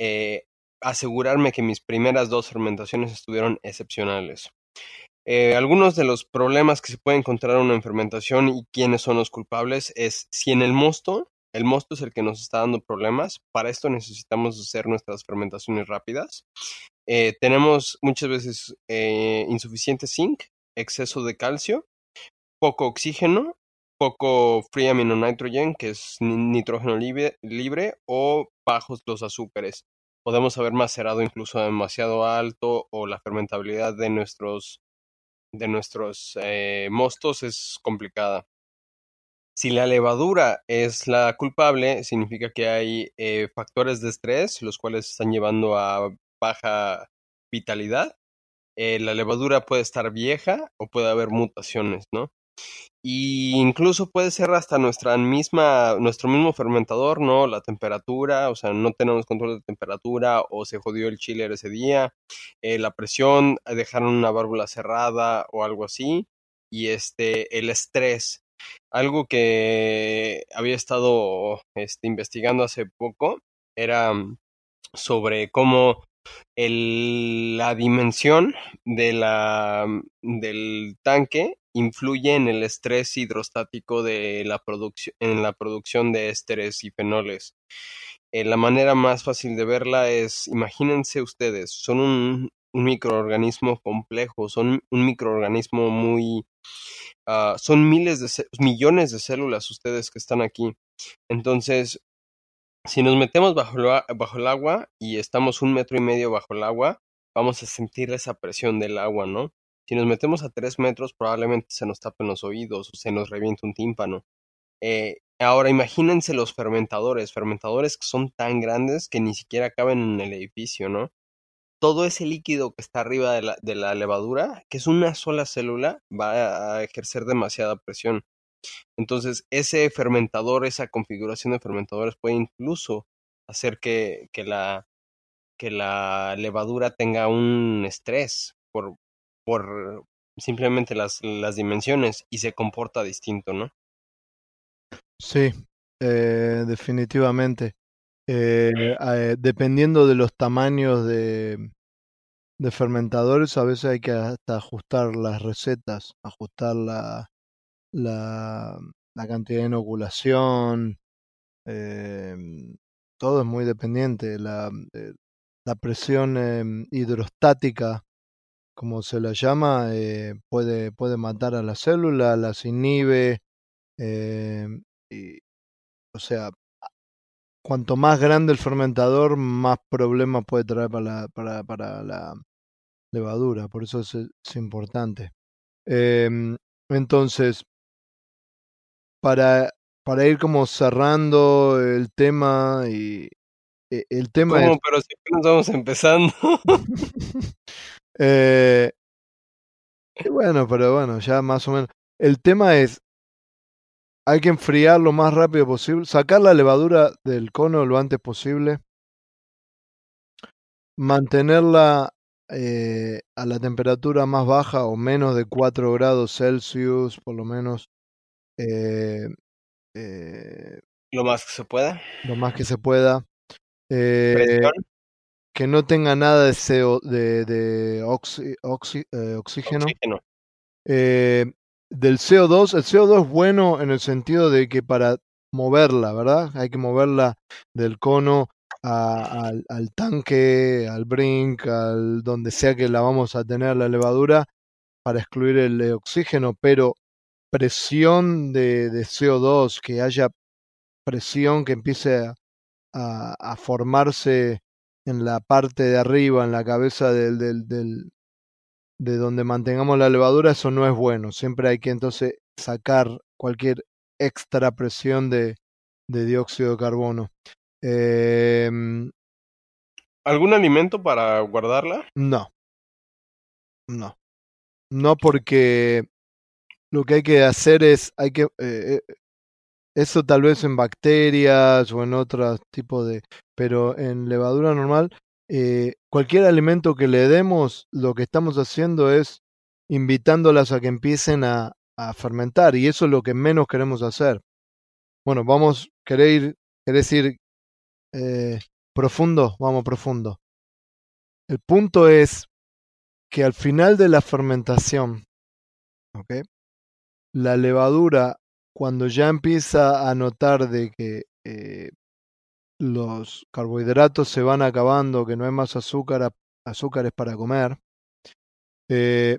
eh, asegurarme que mis primeras dos fermentaciones estuvieron excepcionales. Eh, algunos de los problemas que se puede encontrar en una fermentación y quiénes son los culpables es si en el mosto, el mosto es el que nos está dando problemas, para esto necesitamos hacer nuestras fermentaciones rápidas. Eh, tenemos muchas veces eh, insuficiente zinc, exceso de calcio, poco oxígeno, poco free amino nitrogen, que es nitrógeno libre, o bajos los azúcares podemos haber macerado incluso demasiado alto o la fermentabilidad de nuestros, de nuestros eh, mostos es complicada. Si la levadura es la culpable, significa que hay eh, factores de estrés, los cuales están llevando a baja vitalidad. Eh, la levadura puede estar vieja o puede haber mutaciones, ¿no? Y incluso puede ser hasta nuestra misma, nuestro mismo fermentador, ¿no? La temperatura, o sea, no tenemos control de temperatura o se jodió el chiller ese día, eh, la presión, dejaron una válvula cerrada o algo así, y este, el estrés. Algo que había estado este, investigando hace poco era sobre cómo la dimensión la, del tanque influye en el estrés hidrostático de la en la producción de ésteres y fenoles. Eh, la manera más fácil de verla es, imagínense ustedes, son un, microorganismo complejo, son un microorganismo muy... Ah, son miles de millones de células ustedes que están aquí. Entonces, si nos metemos bajo, el agua y estamos un metro y medio bajo el agua, vamos a sentir esa presión del agua, ¿no? Si nos metemos a tres metros, probablemente se nos tapen los oídos o se nos reviente un tímpano. Eh, ahora imagínense los fermentadores, fermentadores que son tan grandes que ni siquiera caben en el edificio, ¿no? Todo ese líquido que está arriba de la, de la levadura, que es una sola célula, va a ejercer demasiada presión. Entonces, ese fermentador, esa configuración de fermentadores puede incluso hacer que, la, levadura tenga un estrés por, simplemente las, las dimensiones y se comporta distinto, ¿no? Sí, eh, definitivamente. Eh, eh, dependiendo de los tamaños de, de fermentadores, a veces hay que hasta ajustar las recetas, ajustar la, la, la cantidad de inoculación, em, todo es muy dependiente. La, la presión em, hidrostática como se la llama, eh, puede, puede matar a la célula, las inhibe, eh, y, o sea, cuanto más grande el fermentador, más problemas puede traer para la, para, para la levadura, por eso es, es importante. Eh, entonces, para, para ir como cerrando el tema y e, el tema ¿Cómo? Pero siempre nos vamos empezando. Eh, bueno, pero bueno, ya más o menos. El tema es, hay que enfriar lo más rápido posible, sacar la levadura del cono lo antes posible, mantenerla eh, a la temperatura más baja o menos de 4 grados Celsius, por lo menos. Eh, eh, lo más que se pueda. Lo más que se pueda. Eh, que no tenga nada de, CO, de, de oxi, oxi, oxígeno. oxígeno. Del CO2, el CO2 es bueno en el sentido de que para moverla, ¿verdad? Hay que moverla del cono a, al, tanque, al brink, al donde sea que la vamos a tener la levadura para excluir el oxígeno, pero presión de, de CO2, que haya presión que empiece a, a formarse en la parte de arriba, en la cabeza del, del, de donde mantengamos la levadura, eso no es bueno. Siempre hay que entonces sacar cualquier extra presión de, de dióxido de carbono. Eh, ¿Algún alimento para guardarla? No. No. No porque lo que hay que hacer es, hay que, eh, eso tal vez en bacterias o en otros tipos de... Pero en levadura normal, eh, cualquier alimento que le demos, lo que estamos haciendo es invitándolas a que empiecen a, fermentar y eso es lo que menos queremos hacer. Bueno, vamos, ¿querés ir, querés ir eh, profundo? Vamos profundo. El punto es que al final de la fermentación, la levadura, cuando ya empieza a notar de que eh, los carbohidratos se van acabando, que no hay más azúcar, azúcares para comer, eh,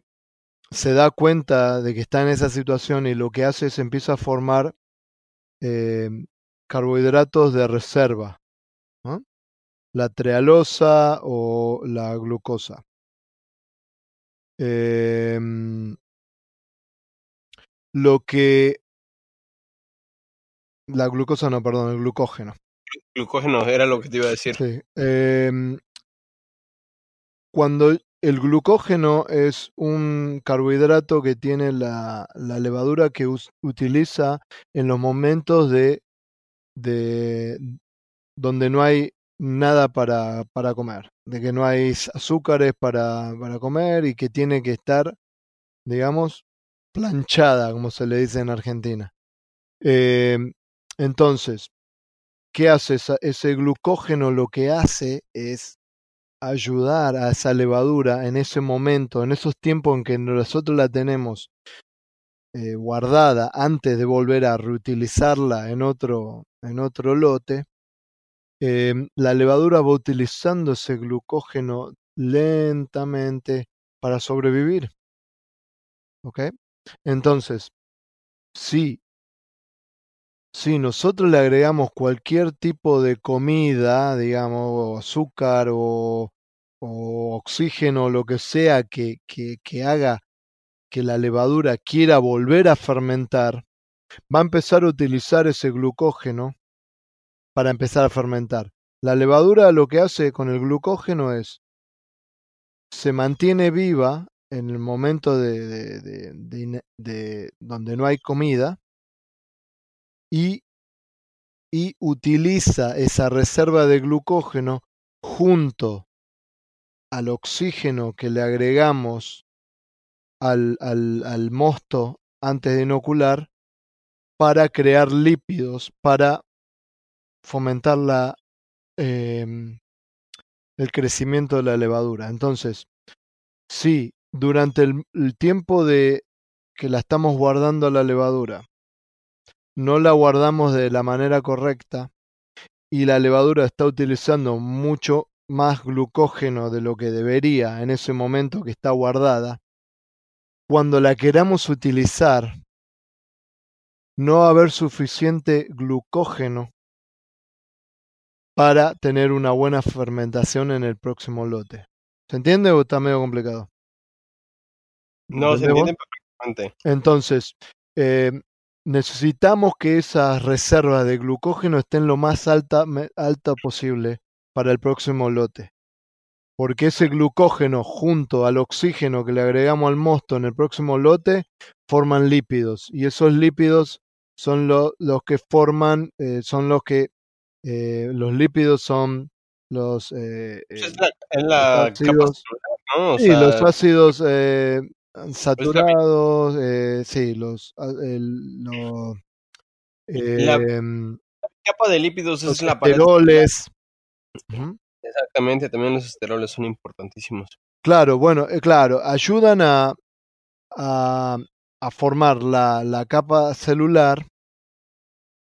se da cuenta de que está en esa situación y lo que hace es empieza a formar eh, carbohidratos de reserva, la trealosa o la glucosa. Em, lo que la glucosa no, perdón, el glucógeno. Glucógeno era lo que te iba a decir. Sí. Eh, cuando el glucógeno es un carbohidrato que tiene la, la levadura que utiliza en los momentos de, de donde no hay nada para, para comer, de que no hay azúcares para, para comer y que tiene que estar, digamos, planchada, como se le dice en Argentina. Eh, entonces, ¿qué hace ese glucógeno? Lo que hace es ayudar a esa levadura en ese momento, en esos tiempos en que nosotros la tenemos eh, guardada antes de volver a reutilizarla en otro, en otro lote, eh, la levadura va utilizando ese glucógeno lentamente para sobrevivir. ¿Ok? Entonces, si, si nosotros le agregamos cualquier tipo de comida, digamos, azúcar o, o oxígeno, lo que sea que, haga que la levadura quiera volver a fermentar, va a empezar a utilizar ese glucógeno para empezar a fermentar. La levadura lo que hace con el glucógeno es se mantiene viva en el momento de, de, donde no hay comida y, y utiliza esa reserva de glucógeno junto al oxígeno que le agregamos al, al, al mosto antes de inocular para crear lípidos, para fomentar la, eh, el crecimiento de la levadura. Entonces, si durante el, el, tiempo de que la estamos guardando la levadura, no la guardamos de la manera correcta y la levadura está utilizando mucho más glucógeno de lo que debería en ese momento que está guardada, cuando la queramos utilizar, no va a haber suficiente glucógeno para tener una buena fermentación en el próximo lote. ¿Se entiende o está medio complicado? No, se entiende perfectamente. Entonces, eh, necesitamos que esas reservas de glucógeno estén lo más alta, alta posible para el próximo lote. Porque ese glucógeno junto al oxígeno que le agregamos al mosto en el próximo lote forman lípidos. Y esos lípidos son lo, los que forman, eh, son los que, eh, los lípidos son los, eh, es la, es la los ácidos, ¿no? o sí, sea, los ácidos eh, saturados, eh, sí, los, el, lo, La eh, capa de lípidos los es la pared. esteroles. Exactamente, también los esteroles son importantísimos. Claro, bueno, eh, claro, ayudan a, a, a formar la, la capa celular,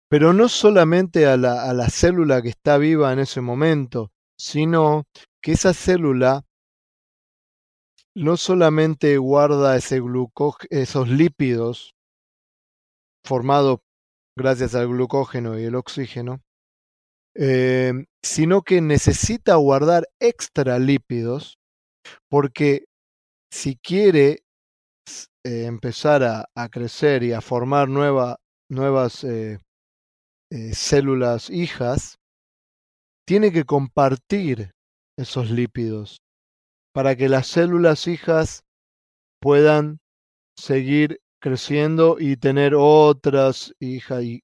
pero no solamente a la, a la célula que está viva en ese momento, sino que esa célula no solamente guarda esos lípidos formados gracias al glucógeno y el oxígeno, eh, sino que necesita guardar extra lípidos porque si quiere eh, empezar a, crecer y a formar nueva, nuevas eh, eh, células hijas, tiene que compartir esos lípidos para que las células hijas puedan seguir creciendo y tener otras hijas y,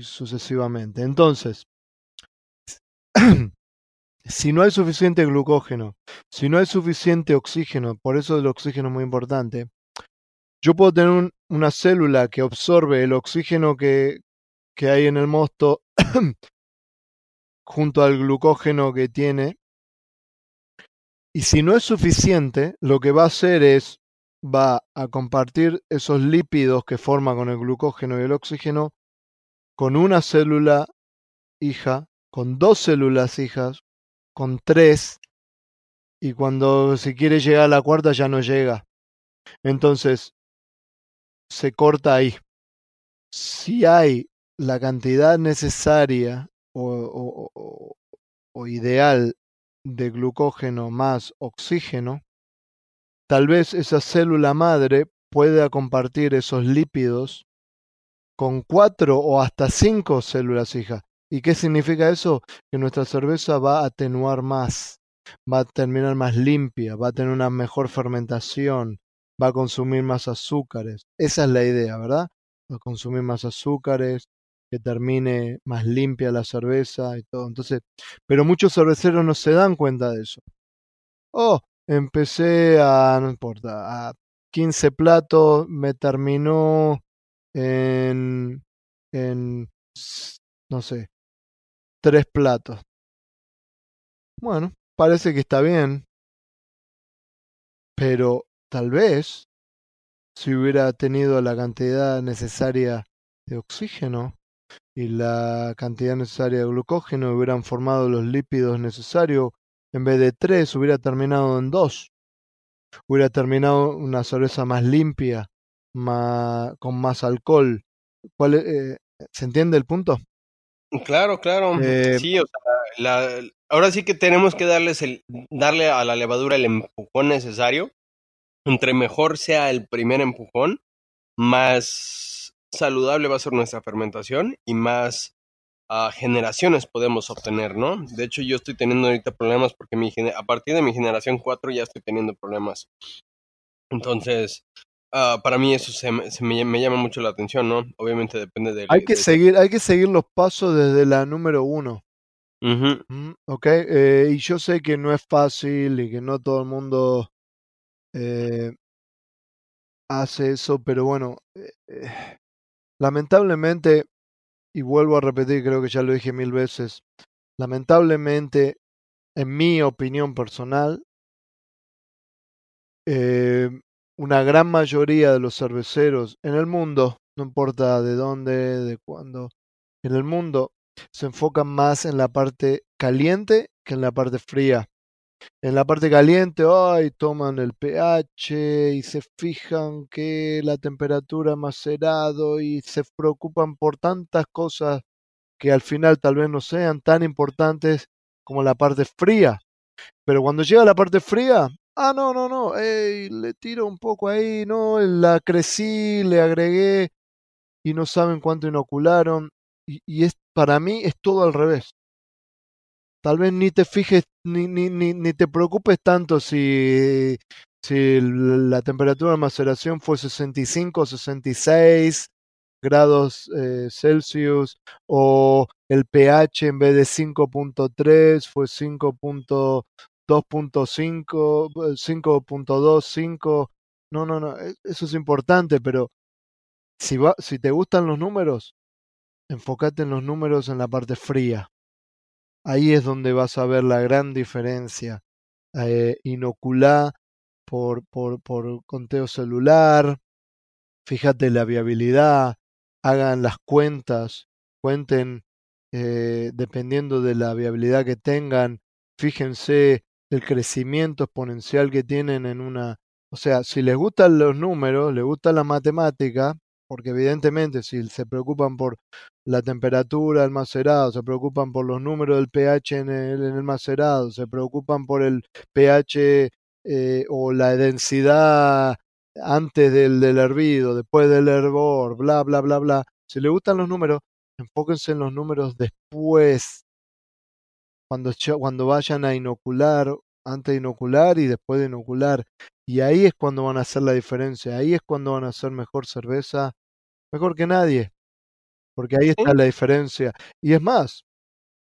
sucesivamente. Entonces, si no hay suficiente glucógeno, si no hay suficiente oxígeno, por eso el oxígeno es muy importante, yo puedo tener una célula que absorbe el oxígeno que, que hay en el mosto junto al glucógeno que tiene. Y si no es suficiente, lo que va a hacer es, va a compartir esos lípidos que forma con el glucógeno y el oxígeno con una célula hija, con dos células hijas, con tres, y cuando se quiere llegar a la cuarta ya no llega. Entonces, se corta ahí. Si hay la cantidad necesaria o, o, ideal de glucógeno más oxígeno, tal vez esa célula madre pueda compartir esos lípidos con cuatro o hasta cinco células hijas. ¿Y qué significa eso? Que nuestra cerveza va a atenuar más, va a terminar más limpia, va a tener una mejor fermentación, va a consumir más azúcares. Esa es la idea, ¿verdad? Va a consumir más azúcares, que termine más limpia la cerveza y todo. Entonces, pero muchos cerveceros no se dan cuenta de eso. Oh, empecé a, no importa, a 15 platos, me terminó en, en, no sé, tres platos. Bueno, parece que está bien, pero tal vez si hubiera tenido la cantidad necesaria de oxígeno y la cantidad necesaria de glucógeno hubieran formado los lípidos necesarios, en vez de tres hubiera terminado en dos. Hubiera terminado una cerveza más limpia, más, con más alcohol. ¿Cuál, eh, ¿Se entiende el punto? Claro, claro. Eh, sí, o sea, ahora sí que tenemos que darles el, darle a la levadura el empujón necesario. Entre mejor sea el primer empujón, más saludable va a ser nuestra fermentación y más uh, generaciones podemos obtener, ¿no? De hecho, yo estoy teniendo ahorita problemas porque mi, a partir de mi generación 4 ya estoy teniendo problemas. Entonces, Uh, para mí eso se, me, me, llama mucho la atención, ¿no? Obviamente depende de... Hay que, seguir, hay que seguir los pasos desde la número uno. Uh ok, eh, y yo sé que no es fácil y que no todo el mundo eh, hace eso, pero bueno, eh, lamentablemente, y vuelvo a repetir, creo que ya lo dije mil veces, lamentablemente, en mi opinión personal, eh, una gran mayoría de los cerveceros en el mundo, no importa de dónde, de cuándo, en el mundo se enfocan más en la parte caliente que en la parte fría. En la parte caliente, ay, toman el pH y se fijan que la temperatura macerado y se preocupan por tantas cosas que al final tal vez no sean tan importantes como la parte fría. Pero cuando llega la parte fría, Ah, no, no, no, le tiro un poco ahí, no, la crecí, le agregué y no saben cuánto inocularon. Y, y es, para mí es todo al revés. Tal vez ni te fijes, ni, ni, ni, ni te preocupes tanto si, si la temperatura de maceración fue 65 o 66 grados eh, Celsius o el pH en vez de 5.3 fue 5.2 2.5, 5.2, 5. No, no, no, e, eso es importante, pero si, va, si te gustan los números, enfócate en los números en la parte fría. Ahí es donde vas a ver la gran diferencia. Eh, por, por, por conteo celular, fíjate la viabilidad, hagan las cuentas, cuenten eh, dependiendo de la viabilidad que tengan, fíjense el crecimiento exponencial que tienen en una... O sea, si les gustan los números, les gusta la matemática, porque evidentemente si se preocupan por la temperatura del macerado, se preocupan por los números del pH en el, en el macerado, se preocupan por el pH eh, o la densidad antes del, del hervido, después del hervor, bla, bla, bla, bla. Si les gustan los números, enfóquense en los números después cuando, cuando vayan a inocular, antes de inocular y después de inocular. Y ahí es cuando van a hacer la diferencia, ahí es cuando van a hacer mejor cerveza, mejor que nadie, porque ahí está la diferencia. Y es más,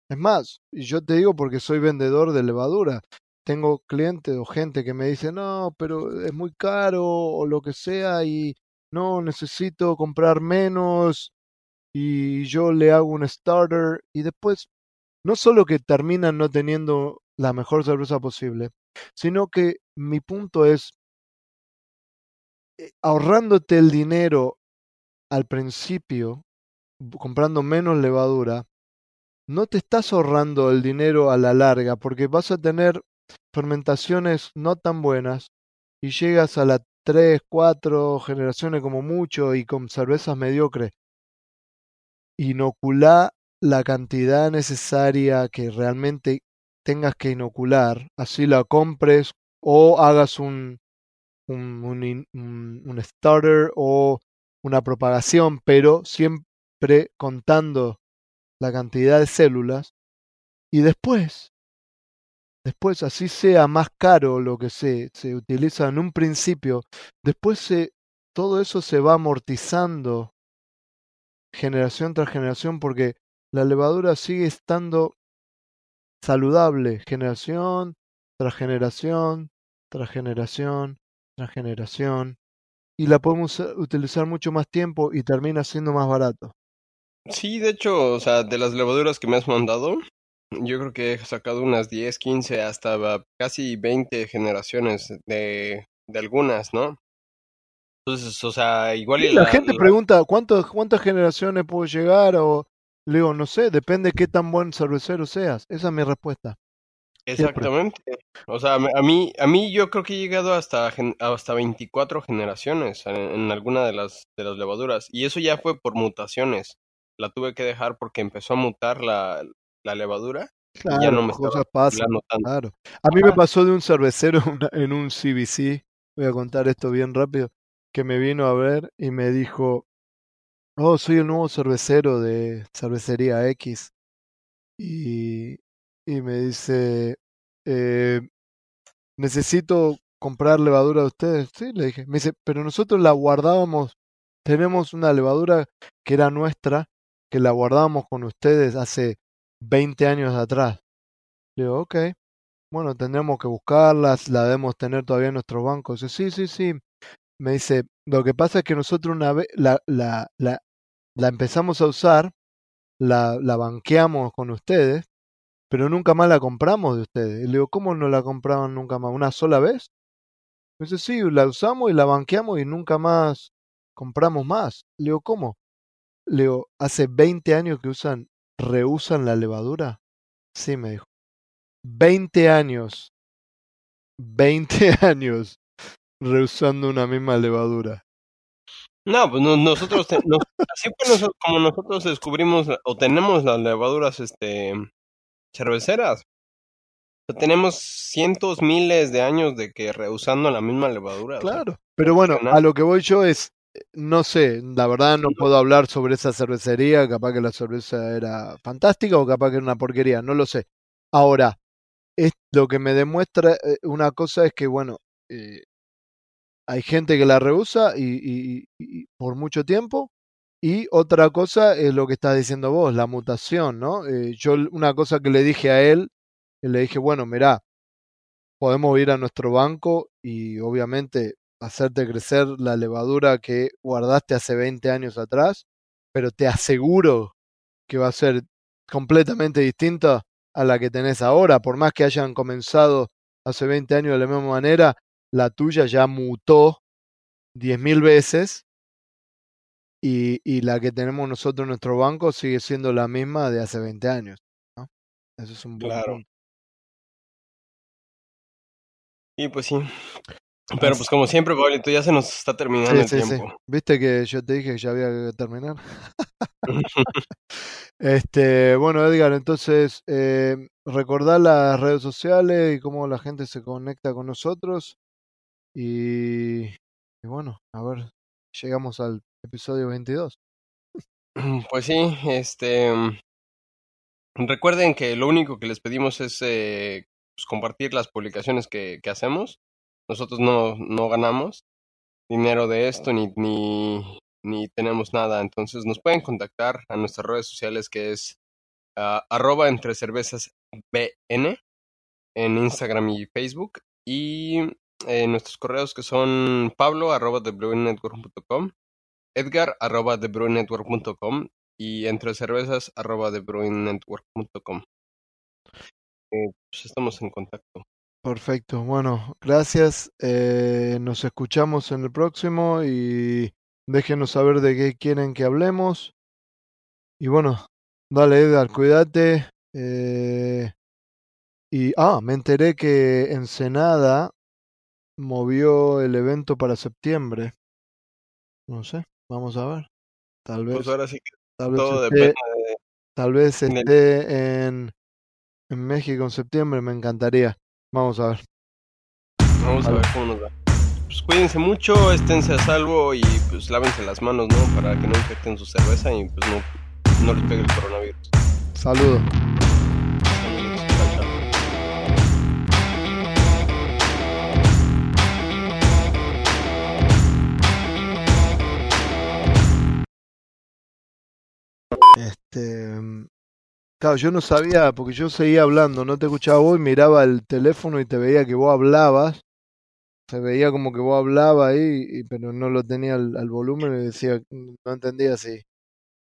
es más, y yo te digo porque soy vendedor de levadura, tengo clientes o gente que me dice, no, pero es muy caro o lo que sea y no, necesito comprar menos y yo le hago un starter y después no solo que terminan no teniendo la mejor cerveza posible, sino que mi punto es eh, ahorrándote el dinero al principio, comprando menos levadura, no te estás ahorrando el dinero a la larga porque vas a tener fermentaciones no tan buenas y llegas a las 3, 4 generaciones como mucho y con cervezas mediocres. Inocula la cantidad necesaria que realmente tengas que inocular, así la compres o hagas un, un, un, un starter o una propagación, pero siempre contando la cantidad de células y después, después así sea más caro lo que se, se utiliza en un principio, después se, todo eso se va amortizando generación tras generación porque la levadura sigue estando saludable generación tras generación tras generación tras generación y la podemos utilizar mucho más tiempo y termina siendo más barato. Sí, de hecho, o sea, de las levaduras que me has mandado, yo creo que he sacado unas 10, 15, hasta casi 20 generaciones de, de algunas, ¿no? Entonces, o sea, igual... Y la, gente pregunta, ¿cuántas, ¿cuántas generaciones puedo llegar? O le digo, no sé, depende qué tan buen cervecero seas. Esa es mi respuesta. Exactamente. O sea, a mí, a mí yo creo que he llegado hasta, hasta 24 generaciones en, alguna de las, de las levaduras. Y eso ya fue por mutaciones. La tuve que dejar porque empezó a mutar la, la levadura. Claro, ya no me cosas pasan. Claro. A mí me pasó de un cervecero en un CBC, voy a contar esto bien rápido, que me vino a ver y me dijo, oh, soy el nuevo cervecero de cervecería X. Y, y me dice, eh, necesito comprar levadura de ustedes. Sí, le dije. Me dice, pero nosotros la guardábamos, tenemos una levadura que era nuestra, que la guardábamos con ustedes hace 20 años atrás. Le digo, ok, bueno, tendremos que buscarlas, la debemos tener todavía en nuestros bancos. Dice, sí, sí, sí. Me dice, lo que pasa es que nosotros una vez la, la, la, la empezamos a usar, la, la banqueamos con ustedes, pero nunca más la compramos de ustedes. Y le digo, ¿cómo no la compraban nunca más? ¿Una sola vez? Me dice, sí, la usamos y la banqueamos y nunca más compramos más. Le digo, ¿cómo? Le digo, ¿hace 20 años que usan, reusan la levadura? Sí, me dijo. 20 años. 20 años reusando una misma levadura. No, pues nosotros, así fue como nosotros descubrimos o tenemos las levaduras este, cerveceras. tenemos cientos, miles de años de que reusando la misma levadura. Claro, pero bueno, a lo que voy yo es, no sé, la verdad no puedo hablar sobre esa cervecería, capaz que la cerveza era fantástica o capaz que era una porquería, no lo sé. Ahora, es, lo que me demuestra eh, una cosa es que, bueno, eh, hay gente que la rehúsa y, por mucho tiempo y otra cosa es lo que estás diciendo vos, la mutación, ¿no? Eh, yo una cosa que le dije a él, le dije, bueno, mirá, podemos ir a nuestro banco y obviamente hacerte crecer la levadura que guardaste hace 20 años atrás, pero te aseguro que va a ser completamente distinta a la que tenés ahora, por más que hayan comenzado hace 20 años de la misma manera, la tuya ya mutó 10.000 veces y, y, la que tenemos nosotros en nuestro banco sigue siendo la misma de hace 20 años. ¿no? Eso es un buen claro. punto. Y pues sí. Pero pues como siempre, Pablito, ya se nos está terminando el tiempo. Sí. ¿Viste que yo te dije que ya había que terminar? este, bueno, Edgar, entonces eh, recordar las redes sociales y cómo la gente se conecta con nosotros. Y, y bueno, a ver, llegamos al episodio 22. Pues sí, este. Recuerden que lo único que les pedimos es eh, pues, compartir las publicaciones que, que hacemos. Nosotros no, no ganamos dinero de esto ni, ni, ni tenemos nada. Entonces nos pueden contactar a nuestras redes sociales que es uh, arroba entre cervezas BN en Instagram y Facebook. Y eh, nuestros correos que son pablo arroba com edgar arroba com y entre cervezas arroba com eh, pues estamos en contacto. Perfecto, bueno, gracias. Eh, nos escuchamos en el próximo y déjenos saber de qué quieren que hablemos. Y bueno, dale Edgar, cuídate. Eh, y, ah, me enteré que Ensenada movió el evento para septiembre. No sé, vamos a ver. Tal vez. Pues ahora sí que tal vez todo esté, depende de... tal vez esté en, en México en septiembre, me encantaría. Vamos a ver. Vamos a ver cómo nos va. Pues cuídense mucho, esténse a salvo y pues lávense las manos, ¿no? Para que no infecten su cerveza y pues no, no les pegue el coronavirus. Saludos. Este, claro, yo no sabía, porque yo seguía hablando, no te escuchaba vos y miraba el teléfono y te veía que vos hablabas. Se veía como que vos hablabas ahí, y- pero no lo tenía al, al volumen y decía, no entendía si.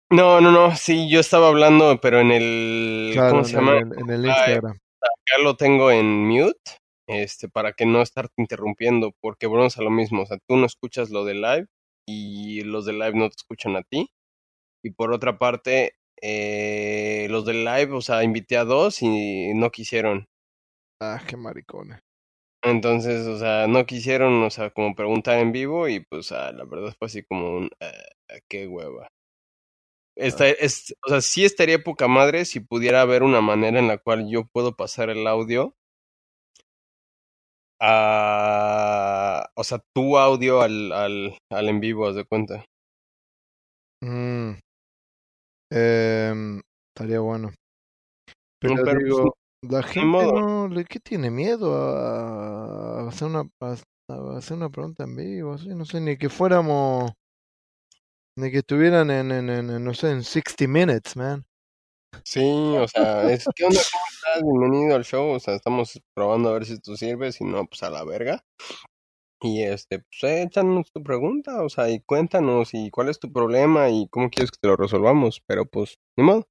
No, no, no, sí, yo estaba hablando, pero en el... Claro, ¿Cómo se llama? en el Ah, Instagram. Acá lo tengo en mute, este, para que no estarte interrumpiendo, porque volvemos a lo mismo, o sea, tú no escuchas lo de live y los de live no te escuchan a ti. Y por otra parte, eh, los de live, o sea, invité a dos y no quisieron. Ah, qué maricones. Entonces, o sea, no quisieron, o sea, como preguntar en vivo y pues, ah, la verdad fue así como un, ah, qué hueva. Esta, es, o sea, sí estaría poca madre si pudiera haber una manera en la cual yo puedo pasar el audio a, o sea, tu audio al, al, al en vivo, haz de cuenta. Mm. Em, estaría bueno. Pero, digo, la gente no, ¿qué tiene miedo a, hacer una a, hacer una pregunta en vivo? así? No sé, ni que fuéramos, ni que estuvieran en, en, en, en, no sé, en 60 Minutes, man. Sí, o sea, es, ¿qué onda? ¿Cómo estás? Bienvenido al show, o sea, estamos probando a ver si tú sirves, si no, pues a la verga. Y este, pues eh, échanos tu pregunta, o sea, y cuéntanos y cuál es tu problema y cómo quieres que te lo resolvamos, pero pues, ni modo.